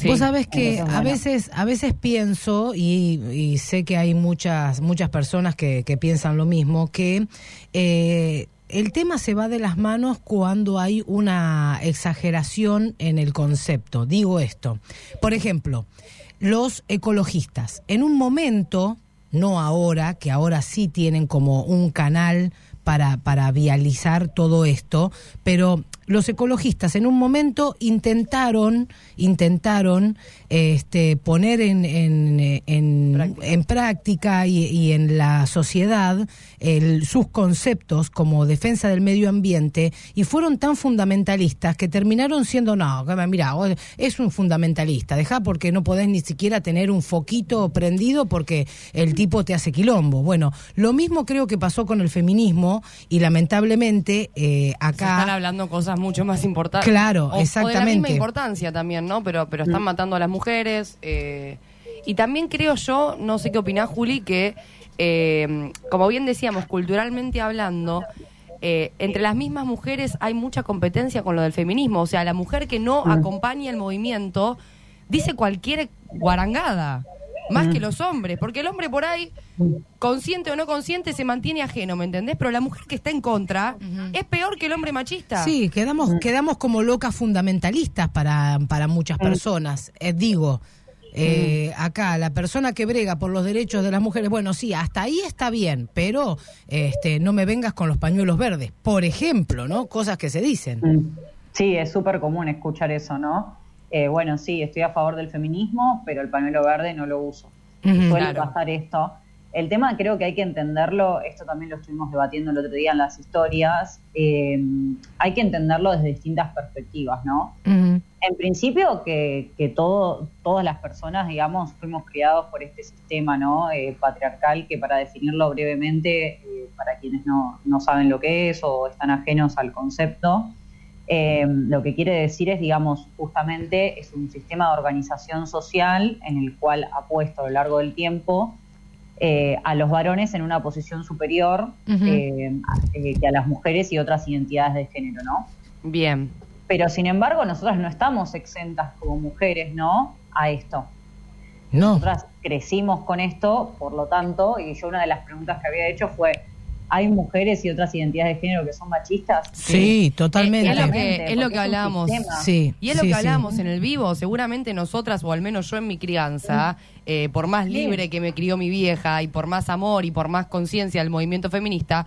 Vos sabés que a veces, a veces pienso, y, y sé que hay muchas, muchas personas que, que piensan lo mismo, que eh, el tema se va de las manos cuando hay una exageración en el concepto. Digo esto. Por ejemplo, los ecologistas. En un momento, no ahora, que ahora sí tienen como un canal para, para vializar todo esto, pero los ecologistas en un momento intentaron, intentaron este, poner en, en, en- en práctica y, y en la sociedad el- sus conceptos como defensa del medio ambiente y fueron tan fundamentalistas que terminaron siendo, no, mira, es un fundamentalista, deja porque no podés ni siquiera tener un foquito prendido porque el tipo te hace quilombo. Bueno, lo mismo creo que pasó con el feminismo y lamentablemente eh, Se acá... están hablando cosas mucho más importantes. Claro, O- O de la exactamente. misma importancia también, ¿no? Pero, pero están matando a las mujeres. eh, y también creo yo, no sé qué opinás, Juli, que, eh, como bien decíamos, culturalmente hablando, eh, entre las mismas mujeres hay mucha competencia con lo del feminismo. O sea, la mujer que no acompaña el movimiento dice cualquier guarangada. Más que los hombres, porque el hombre por ahí, consciente o no consciente, se mantiene ajeno, ¿me entendés? Pero la mujer que está en contra es peor que el hombre machista. Sí, quedamos, quedamos como locas fundamentalistas para, para muchas personas. Eh, digo, eh, acá la persona que brega por los derechos de las mujeres, bueno, sí, hasta ahí está bien, pero este, no me vengas con los pañuelos verdes, por ejemplo, ¿no? Cosas que se dicen. Mm. Sí, es súper común escuchar eso, ¿no? Eh, bueno, sí, estoy a favor del feminismo, pero el pañuelo verde no lo uso. Suele claro. pasar esto. El tema creo que hay que entenderlo, esto también lo estuvimos debatiendo el otro día en las historias, eh, hay que entenderlo desde distintas perspectivas, ¿no? En principio que, que todo, todas las personas, digamos, fuimos criados por este sistema ¿no? Eh, patriarcal que para definirlo brevemente, eh, para quienes no, no saben lo que es o están ajenos al concepto, eh, lo que quiere decir es, digamos, justamente es un sistema de organización social en el cual ha puesto a lo largo del tiempo eh, a los varones en una posición superior eh, a- eh, que a las mujeres y otras identidades de género, ¿no? Bien. Pero sin embargo, nosotras no estamos exentas como mujeres, ¿no? A esto. No. Nosotras crecimos con esto, por lo tanto, y yo una de las preguntas que había hecho fue, ¿hay mujeres y otras identidades de género que son machistas? Sí, totalmente. Es lo que, es lo que sistema. Sí, Y es lo sí, que sí. hablábamos en el vivo. Seguramente nosotras, o al menos yo en mi crianza, eh, por más libre que me crió mi vieja y por más amor y por más conciencia del movimiento feminista,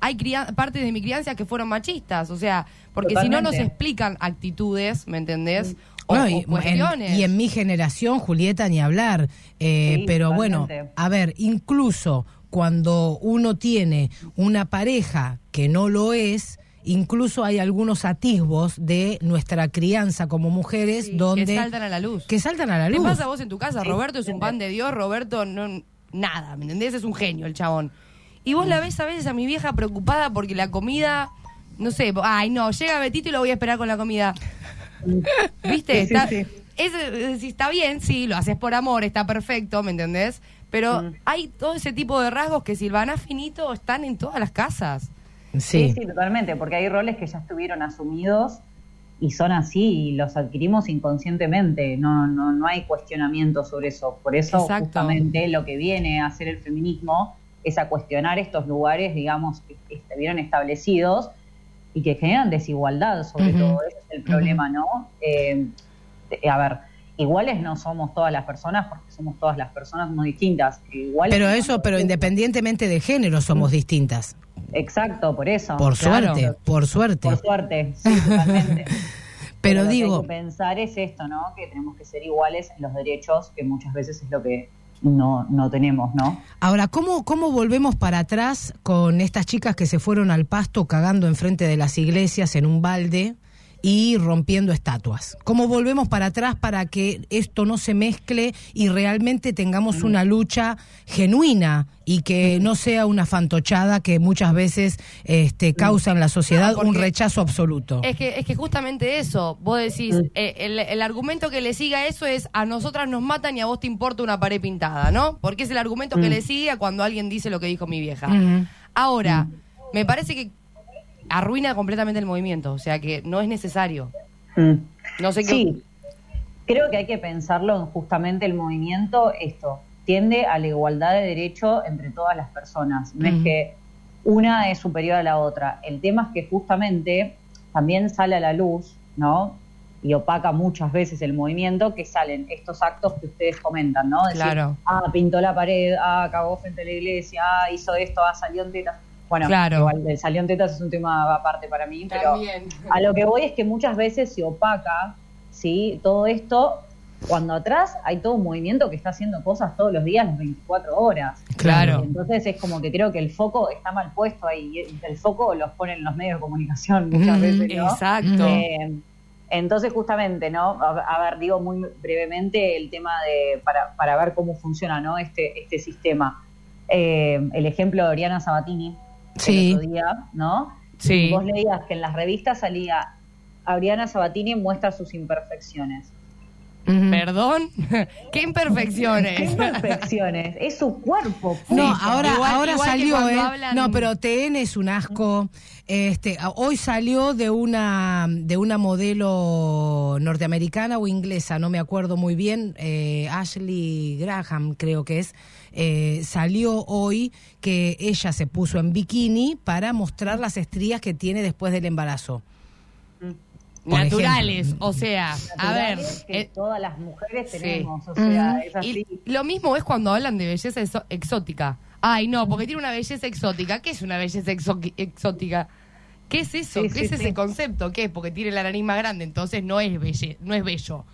hay partes de mi crianza que fueron machistas. O sea, porque si no nos explican actitudes, ¿me entendés? O, No, y, cuestiones. en, y en mi generación, Julieta, ni hablar. Eh, Sí, pero bueno, a ver, incluso cuando uno tiene una pareja que no lo es, incluso hay algunos atisbos de nuestra crianza como mujeres Sí, donde... que saltan a la luz. Que saltan a la ¿Qué luz. pasa vos en tu casa? Roberto es un pan de Dios, Roberto no nada, ¿me entendés? Es un genio el chabón. Y vos la ves a veces a mi vieja preocupada porque la comida, no sé, ay no, llega Betito y lo voy a esperar con la comida. ¿Viste? Sí, sí, está, sí. es, eh, si está bien, sí, lo haces por amor, está perfecto, ¿me entendés? Pero Mm. hay todo ese tipo de rasgos que Silvana Finito están en todas las casas. Sí, sí, totalmente, porque hay roles que ya estuvieron asumidos y son así y los adquirimos inconscientemente, no, no, no hay cuestionamiento sobre eso. Por eso Exacto. justamente lo que viene a hacer el feminismo es a cuestionar estos lugares, digamos, que estuvieron establecidos y que generan desigualdad, sobre todo, ese es el problema, ¿no? Eh, a ver, iguales no somos todas las personas porque somos todas las personas muy distintas. Iguales Pero eso, pero independientemente de género, somos distintas. Exacto, por eso. Por Claro. suerte, por suerte. Por suerte, sí, totalmente. Pero lo que digo- hay que pensar es esto, ¿no? Que tenemos que ser iguales en los derechos, que muchas veces es lo que no, no tenemos, ¿no? Ahora, ¿cómo, ¿cómo volvemos para atrás con estas chicas que se fueron al pasto cagando enfrente de las iglesias en un balde y rompiendo estatuas? ¿Cómo volvemos para atrás para que esto no se mezcle y realmente tengamos una lucha genuina y que no sea una fantochada que muchas veces este, causa en la sociedad No, un rechazo absoluto? Es que, es que justamente eso, vos decís, eh, el, el argumento que le siga a eso es a nosotras nos matan y a vos te importa una pared pintada, ¿no? Porque es el argumento que le sigue a cuando alguien dice lo que dijo mi vieja. Ahora, me parece que arruina completamente el movimiento, o sea que no es necesario. Mm. No sé qué. Sí, creo que hay que pensarlo en justamente el movimiento, esto, tiende a la igualdad de derecho entre todas las personas. No es que una es superior a la otra. El tema es que justamente también sale a la luz, ¿no? Y opaca muchas veces el movimiento que salen estos actos que ustedes comentan, ¿no? Decir, Claro. ah, pintó la pared, ah, cagó frente a la iglesia, ah, hizo esto, ah, salió en tetas. Bueno, Claro. igual el salió en tetas es un tema aparte para mí, pero a lo que voy es que muchas veces se opaca, ¿sí? Todo esto, cuando atrás hay todo un movimiento que está haciendo cosas todos los días, las 24 horas. Claro. Entonces es como que creo que el foco está mal puesto ahí. El foco los ponen los medios de comunicación muchas veces, ¿no? Exacto. Eh, entonces, justamente, ¿no? A, a ver, digo muy brevemente el tema de, para, para ver cómo funciona, ¿no? Este, este sistema. Eh, el ejemplo de Oriana Sabatini, Sí. el otro día, ¿no? Sí. Vos leías que en las revistas salía Adriana Sabatini muestra sus imperfecciones. Perdón, qué ¿Qué imperfecciones. imperfecciones? es su cuerpo. No, punto. ahora, Igual- ahora igual salió, ¿eh? hablan- No, pero TN es un asco. Este, hoy salió de una de una modelo norteamericana o inglesa, no me acuerdo muy bien, eh, Ashley Graham creo que es. Eh, salió hoy que ella se puso en bikini para mostrar las estrías que tiene después del embarazo. Por Naturales, ejemplo. o sea, a ver. Que eh, todas las mujeres sí. tenemos, o sea, es así. y lo mismo es cuando hablan de belleza exótica. Ay, no, porque tiene una belleza exótica. ¿Qué es una belleza exótica? ¿Qué es eso? Sí, ¿Qué sí, es sí. ese concepto? ¿Qué es? Porque tiene la nariz más grande, entonces no es belle, no es bello.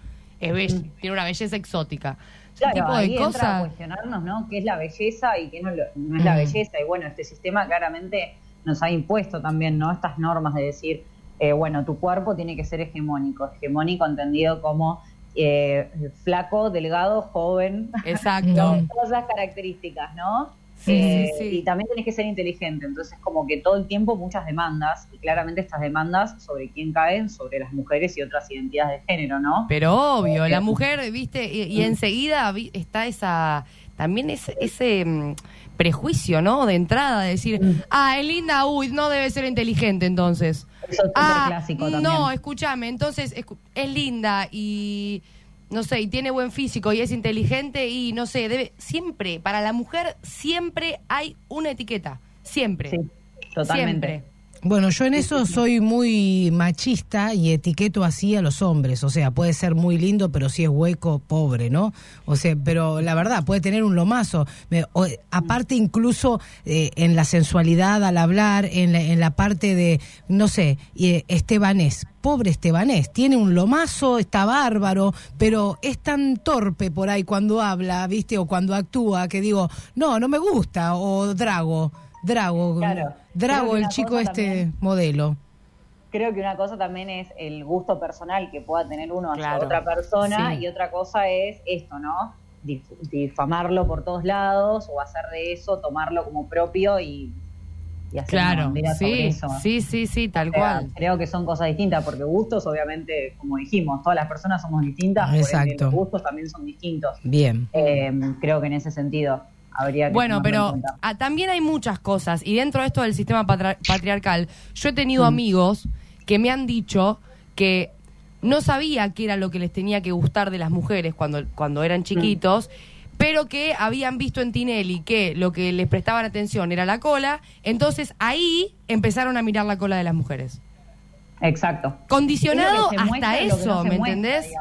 Es bello, tiene una belleza exótica. Claro, tipo ahí entra a cuestionarnos, ¿no? ¿Qué es la belleza y qué no, lo- no es la Mm. belleza? Y bueno, este sistema claramente nos ha impuesto también, ¿no? Estas normas de decir, eh, bueno, tu cuerpo tiene que ser hegemónico, hegemónico entendido como eh, flaco, delgado, joven, Exacto. todas esas características, ¿no? Sí, Eh, sí, sí. Y también tenés que ser inteligente, entonces como que todo el tiempo muchas demandas, y claramente estas demandas sobre quién caen, sobre las mujeres y otras identidades de género, ¿no? Pero obvio, la mujer, viste, y, y enseguida vi- está esa, también ese, ese mm, prejuicio, ¿no? De entrada, de decir, ah, es linda, uy, no debe ser inteligente entonces. Eso es Ah, clásico también. no, escúchame, entonces escu- es linda y no sé, y tiene buen físico y es inteligente y no sé, debe siempre para la mujer siempre hay una etiqueta, siempre. Sí, totalmente. Siempre. Bueno, yo en eso soy muy machista y etiqueto así a los hombres. O sea, puede ser muy lindo, pero si es hueco, pobre, ¿no? O sea, pero la verdad, puede tener un lomazo. Me- o- aparte, incluso eh, en la sensualidad al hablar, en la, en la parte de, no sé, eh, Estebanés. Pobre Estebanés, tiene un lomazo, está bárbaro, pero es tan torpe por ahí cuando habla, ¿viste? O cuando actúa, que digo, no, no me gusta. O Drago, Drago, Claro. Drago, el chico este también- modelo. Creo que una cosa también es el gusto personal que pueda tener uno hacia Claro, otra persona sí. y otra cosa es esto, ¿no? Dif- difamarlo por todos lados o hacer de eso, tomarlo como propio y, y hacer una Claro, sobre sí, eso. sí, sí, sí, tal O sea, cual. Creo que son cosas distintas porque gustos, obviamente, como dijimos, todas las personas somos distintas, por ende, Exacto. los gustos también son distintos. Bien. Eh, creo que en ese sentido habría que Bueno, pero ah, también hay muchas cosas y dentro de esto del sistema patriarcal, yo he Mm. tenido amigos que me han dicho que no sabía qué era lo que les tenía que gustar de las mujeres cuando, cuando Mm. eran chiquitos, pero que habían visto en Tinelli que lo que les prestaban atención era la cola, entonces ahí empezaron a mirar la cola de las mujeres. Exacto. Condicionado Es hasta eso, no ¿me muestra, entendés?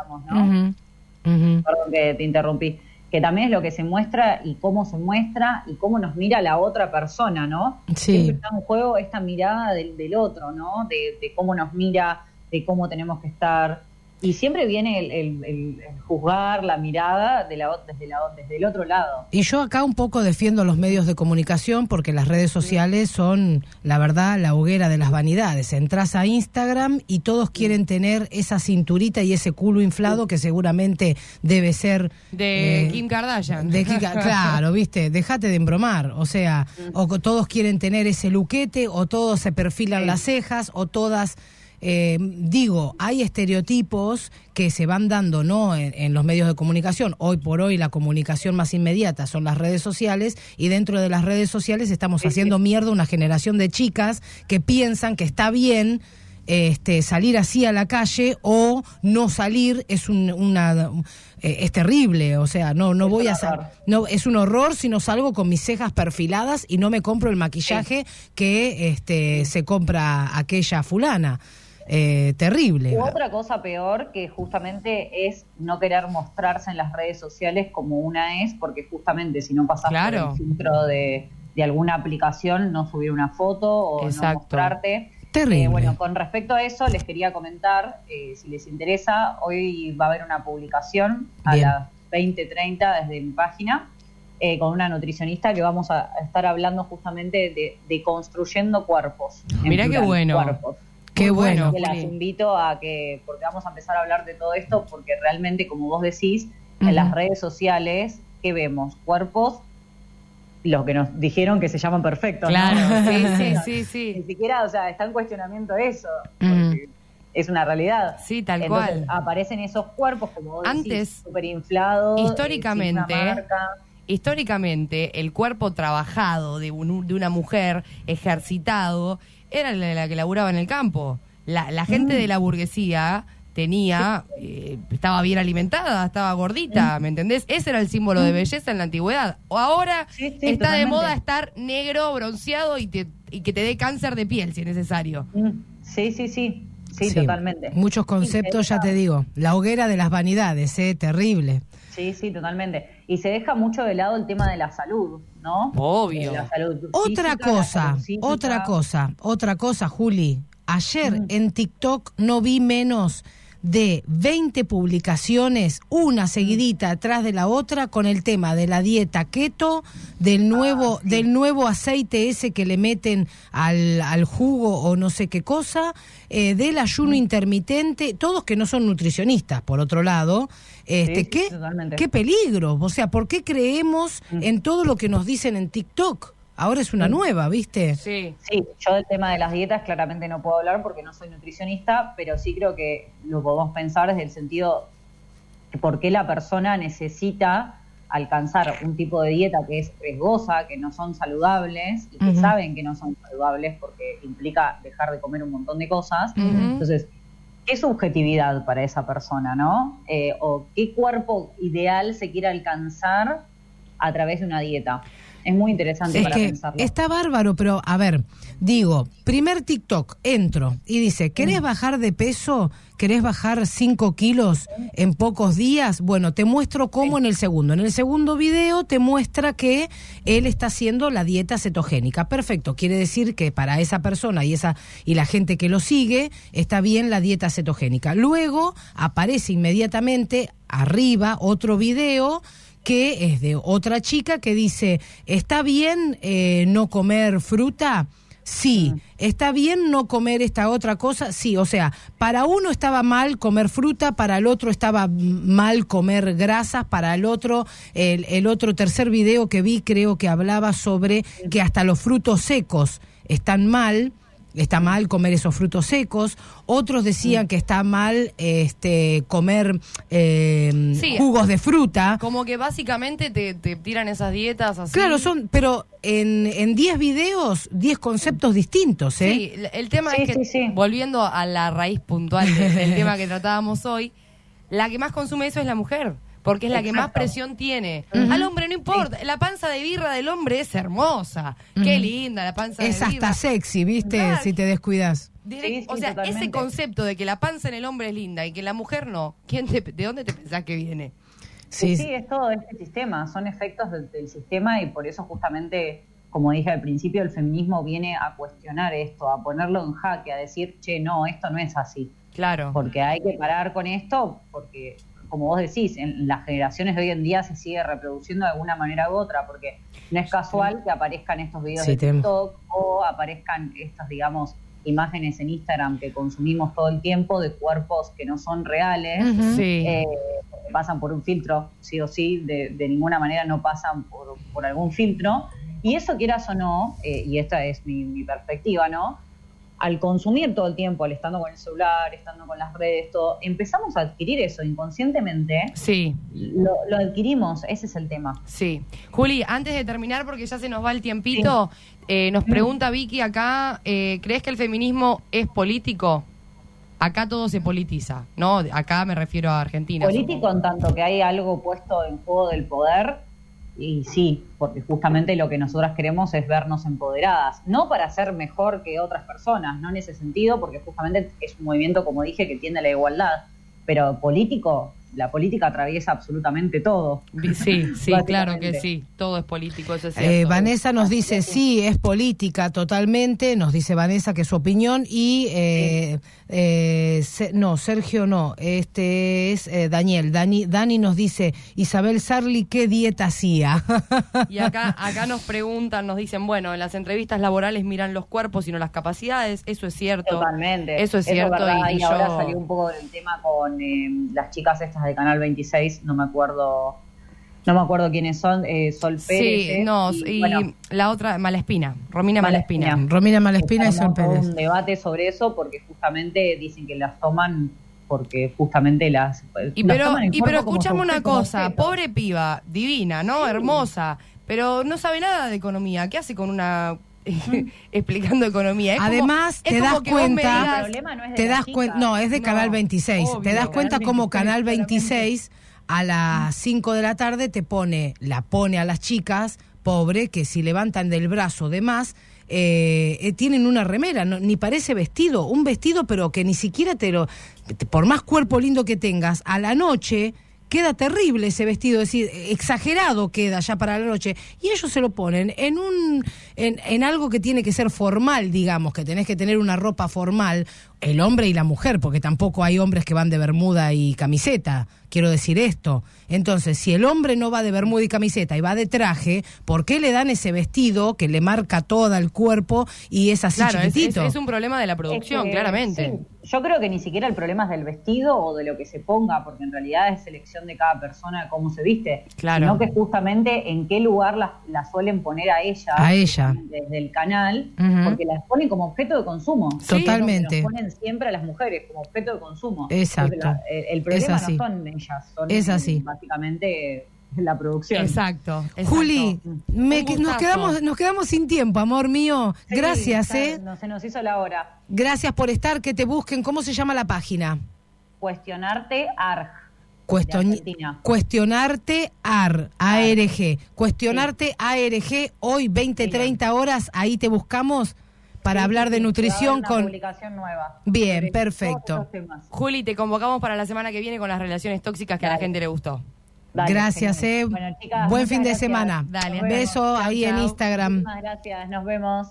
perdón que te interrumpí, que también es lo que se muestra y cómo se muestra y cómo nos mira la otra persona, ¿no? Sí. Siempre está en juego esta mirada del, del otro, ¿no? De, de cómo nos mira, de cómo tenemos que estar. Y siempre viene el, el- el- el juzgar la mirada de la, desde, la, desde el otro lado. Y yo acá un poco defiendo los medios de comunicación porque las redes sociales son, la verdad, la hoguera de las vanidades. Entrás a Instagram y todos quieren tener esa cinturita y ese culo inflado que seguramente debe ser... De eh, Kim Kardashian. de Kim claro, viste, dejate de embromar. O sea, o todos quieren tener ese luquete, o todos se perfilan las cejas, o todas eh, digo, hay estereotipos que se van dando no en, en los medios de comunicación. Hoy por hoy la comunicación más inmediata son las redes sociales y dentro de las redes sociales estamos haciendo mierda una generación de chicas que piensan que está bien este, salir así a la calle o no salir es un, una eh, es terrible, o sea, no no voy a sal- no es un horror si no salgo con mis cejas perfiladas y no me compro el maquillaje que este se compra aquella fulana. Eh, terrible. U otra cosa peor que justamente es no querer mostrarse en las redes sociales como una es, porque justamente si no pasas Claro. por el filtro de, de alguna aplicación, no subir una foto o Exacto. no mostrarte. Terrible. Eh, bueno, con respecto a eso, les quería comentar, eh, si les interesa, hoy va a haber una publicación a Bien. las 20.30 desde mi página eh, con una nutricionista que vamos a estar hablando justamente de, de construyendo cuerpos. Mirá qué plural, bueno. Cuerpos. Qué bueno. Que las invito a que, porque vamos a empezar a hablar de todo esto, porque realmente, como vos decís, en las redes sociales, ¿qué vemos? Cuerpos, los que nos dijeron que se llaman perfectos. ¿no? Claro, sí, sí, Ni sí, sí. siquiera, o sea, está en cuestionamiento eso. Porque Es una realidad. Sí, tal Entonces, cual. aparecen esos cuerpos, como vos Antes, decís, súper inflados. eh, históricamente, sin una marca. Históricamente, el cuerpo trabajado de, un- de una mujer, ejercitado, era la, la que laburaba en el campo. La, la Mm. gente de la burguesía tenía, eh, estaba bien alimentada, estaba gordita, ¿me entendés? Ese era el símbolo de belleza en la antigüedad. O ahora. Sí, sí, está de moda estar negro, bronceado y, te- y que te dé cáncer de piel si es necesario. Mm, Sí, sí, sí. Sí, Sí, totalmente. Muchos conceptos, ya te digo. La hoguera de las vanidades, eh, terrible. Sí, sí, totalmente. Y se deja mucho de lado el tema de la salud, ¿no? Obvio. De la salud Otra física, cosa, salud otra cosa, otra cosa, Juli. Ayer Mm. en TikTok no vi menos de 20 publicaciones, una seguidita atrás de la otra, con el tema de la dieta keto, del nuevo, del nuevo aceite ese que le meten al, al jugo o no sé qué cosa, eh, del ayuno intermitente, todos que no son nutricionistas, por otro lado. Este, Sí, ¿qué, totalmente. qué peligro? O sea, ¿por qué creemos en todo lo que nos dicen en TikTok? Ahora es una nueva, ¿viste? Sí. Sí, yo del tema de las dietas claramente no puedo hablar porque no soy nutricionista, pero sí creo que lo podemos pensar desde el sentido de por qué la persona necesita alcanzar un tipo de dieta que es riesgosa, que no son saludables y que saben que no son saludables porque implica dejar de comer un montón de cosas. Entonces, ¿qué subjetividad para esa persona, no? Eh, o qué cuerpo ideal se quiere alcanzar a través de una dieta. Es muy interesante Es para que pensarlo. está bárbaro, pero a ver, digo, primer TikTok, entro y dice, ¿querés Mm. bajar de peso? ¿Querés bajar 5 kilos en pocos días? Bueno, te muestro cómo en el segundo. En el segundo video te muestra que él está haciendo la dieta cetogénica. Perfecto, quiere decir que para esa persona y, esa, y la gente que lo sigue está bien la dieta cetogénica. Luego aparece inmediatamente arriba otro video que es de otra chica que dice, ¿está bien eh, no comer fruta? Sí. ¿Está bien no comer esta otra cosa? Sí. O sea, para uno estaba mal comer fruta, para el otro estaba mal comer grasas, para el otro, el, el otro tercer video que vi creo que hablaba sobre que hasta los frutos secos están mal está mal comer esos frutos secos, otros decían que está mal este comer eh, Sí. jugos de fruta. Como que básicamente te, te tiran esas dietas así. Claro, son, pero en en 10 videos, 10 conceptos distintos, ¿eh? Sí, el- tema Sí, es que, sí, sí. volviendo a la raíz puntual de- del tema que tratábamos hoy, la que más consume eso es la mujer. Porque es la que más presión tiene. Al hombre no importa. La panza de birra del hombre es hermosa. Qué linda la panza Es de birra. hasta sexy, ¿viste? Claro. Si te descuidas. Direct- Sí, sí, o sea, totalmente. ese concepto de que la panza en el hombre es linda y que la mujer no, ¿quién te- ¿de dónde te pensás que viene? Sí, Sí, sí, es todo este sistema, son efectos del, del sistema y por eso justamente, como dije al principio, el feminismo viene a cuestionar esto, a ponerlo en jaque, a decir, che, no, esto no es así, Claro. porque hay que parar con esto, porque como vos decís, en las generaciones de hoy en día se sigue reproduciendo de alguna manera u otra, porque no es casual que aparezcan estos videos Sí, de TikTok o aparezcan estas, digamos, imágenes en Instagram que consumimos todo el tiempo de cuerpos que no son reales. Sí. eh, pasan por un filtro, sí o sí, de, de ninguna manera no pasan por, por algún filtro. Y eso quieras o no, eh, y esta es mi, mi perspectiva, ¿no? Al consumir todo el tiempo, al estando con el celular, estando con las redes, todo, empezamos a adquirir eso inconscientemente. Sí. Lo, lo adquirimos, ese es el tema. Sí. Juli, antes de terminar, porque ya se nos va el tiempito, eh, nos pregunta Vicky acá, eh, ¿crees que el feminismo es político? Acá todo se politiza, ¿no? Acá me refiero a Argentina. Político en tanto que hay algo puesto en juego del poder, y sí, porque justamente lo que nosotras queremos es vernos empoderadas, no para ser mejor que otras personas, no en ese sentido, porque justamente es un movimiento, como dije, que tiende a la igualdad, pero político, la política atraviesa absolutamente todo. Sí, sí, claro que sí. Todo es político, eso es cierto. Eh, Vanessa nos dice, sí, es política totalmente, nos dice Vanessa que es su opinión, y eh, eh, Se- no, Sergio no, este es eh, Daniel. Dani, Dani nos dice, Isabel Sarli, ¿qué dieta hacía? Y acá, acá nos preguntan, nos dicen, bueno, en las entrevistas laborales miran los cuerpos y no las capacidades. Eso es cierto. Totalmente. Eso es cierto. y, y, y ahora yo- salió un poco del tema con eh, las chicas estas de Canal 26, no me acuerdo, no me acuerdo quiénes son, eh, Sol Pérez. Sí, eh, no, y, y bueno, la otra, Malespina, Romina Malespina. Malespina. Romina Malespina y se Sol Pérez. un debate sobre eso porque justamente dicen que las toman porque justamente las Y las pero, toman en y pero escuchame una cosa, pobre piba, divina, ¿no? Hermosa, pero no sabe nada de economía. ¿Qué hace con una explicando economía? Es como- Además, es te como das cuenta, digas- El problema no es de te das cuenta, no, es de No, Canal 26. obvio. te das cuenta como 26, Canal claramente. 26 a las 5 de la tarde te pone, la pone a las chicas, pobre, que si levantan del brazo de más, eh, eh, tienen una remera, no- ni parece vestido, un vestido pero que ni siquiera te lo, te- por más cuerpo lindo que tengas, a la noche queda terrible ese vestido, es decir, exagerado queda ya para la noche. Y ellos se lo ponen en un, en, en algo que tiene que ser formal, digamos, que tenés que tener una ropa formal, el hombre y la mujer, porque tampoco hay hombres que van de bermuda y camiseta. Quiero decir esto. Entonces, si el hombre no va de bermuda y camiseta y va de traje, ¿por qué le dan ese vestido que le marca todo el cuerpo y es así Claro, es, es- chiquitito? es un problema de la producción, Es que, claramente. sí, yo creo que ni siquiera el problema es del vestido o de lo que se ponga, porque en realidad es selección de cada persona cómo se viste, Claro. sino que justamente en qué lugar la, la suelen poner a ella, A ella. desde el canal, porque las ponen como objeto de consumo. Totalmente. Siempre a las mujeres como objeto de consumo. Exacto. La- el, el Es problema así. no son ellas, son Es así. básicamente la producción. Exacto, exacto. Juli, me- que- nos quedamos, nos quedamos sin tiempo, amor mío. Sí, Gracias, ¿eh? no- se nos hizo la hora. Gracias por estar, que te busquen. ¿Cómo se llama la página? Cuestionarte ARG. Cuestion- cuestionarte AR, ARG. Cuestionarte ARG, hoy 20, 30 horas, ahí te buscamos para Sí, hablar de sí, nutrición una con... publicación nueva. Bien, perfecto. Juli, te convocamos para la semana que viene con las relaciones tóxicas que a la gente le gustó. Dale, Gracias, eh. Bueno, chicas, Buen fin de semana. Dale. Beso Chau, ahí en. Instagram. Muchísimas gracias, nos vemos.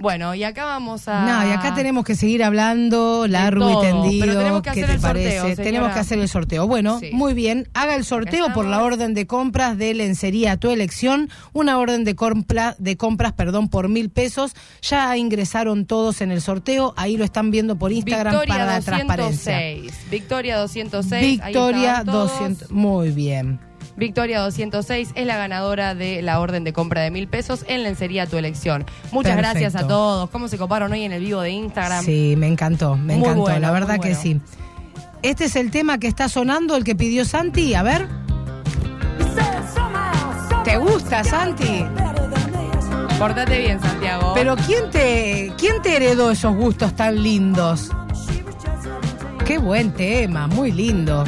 Bueno, y acá vamos a... No, y acá tenemos que seguir hablando largo todo, y tendido. pero tenemos que ¿Qué hacer te el sorteo, parece? señora. Tenemos que hacer el sorteo. Bueno, Sí. muy bien. Haga el sorteo por la orden de compras de lencería a tu elección. Una orden de, compra, de compras, perdón, por mil pesos. Ya ingresaron todos en el sorteo. Ahí lo están viendo por Instagram Victoria para la 206. transparencia. Victoria 206. ahí Victoria todos. 200. Muy bien. Victoria 206 es la ganadora de la orden de compra de mil pesos en lencería a tu elección. Muchas Perfecto. gracias a todos. ¿Cómo se coparon hoy en el vivo de Instagram? Sí, me encantó, me Muy encantó. bueno, la verdad que sí. Este es el tema que está sonando, el que pidió Santi. A ver. ¿Te gusta, Santi? Portate bien, Santiago. Pero ¿quién te, ¿quién te heredó esos gustos tan lindos? Qué buen tema, muy lindo.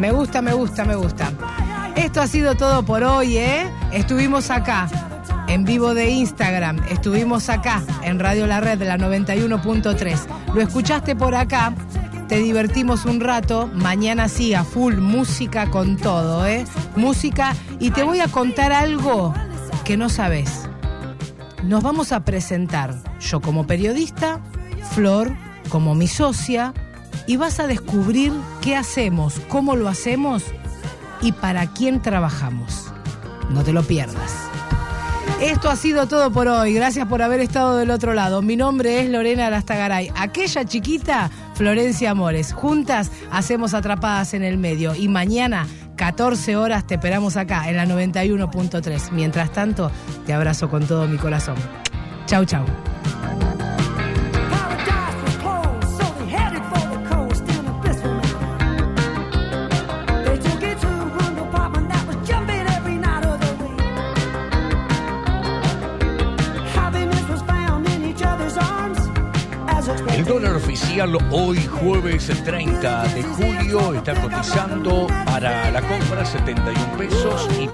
Me gusta, me gusta, me gusta. Esto ha sido todo por hoy, ¿eh? Estuvimos acá, en vivo de Instagram. Estuvimos acá, en Radio La Red, de la 91.3. Lo escuchaste por acá. Te divertimos un rato. Mañana sí, a full música con todo, ¿eh? Música. Y te voy a contar algo que no sabes. Nos vamos a presentar, yo como periodista, Flor como mi socia, y vas a descubrir qué hacemos, cómo lo hacemos y para quién trabajamos. No te lo pierdas. Esto ha sido todo por hoy. Gracias por haber estado del otro lado. Mi nombre es Lorena Arastagaray. Aquella chiquita, Florencia Amores. Juntas hacemos atrapadas en el medio. Y mañana, 14 horas, te esperamos acá en la 91.3. Mientras tanto, te abrazo con todo mi corazón. Chau, chau. Hoy jueves 30 de julio. Está cotizando para la compra 71 pesos y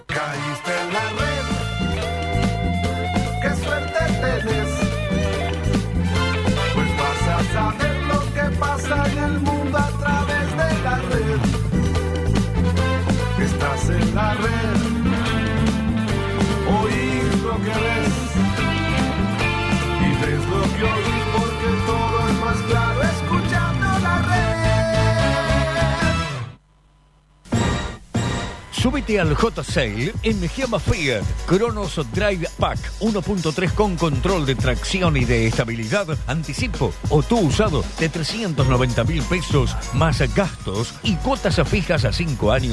Súbete al J Sale en Giamma Fiat. Cronos Drive Pack 1.3 con control de tracción y de estabilidad, anticipo o tú usado de 390 mil pesos más gastos y cuotas fijas a 5 años.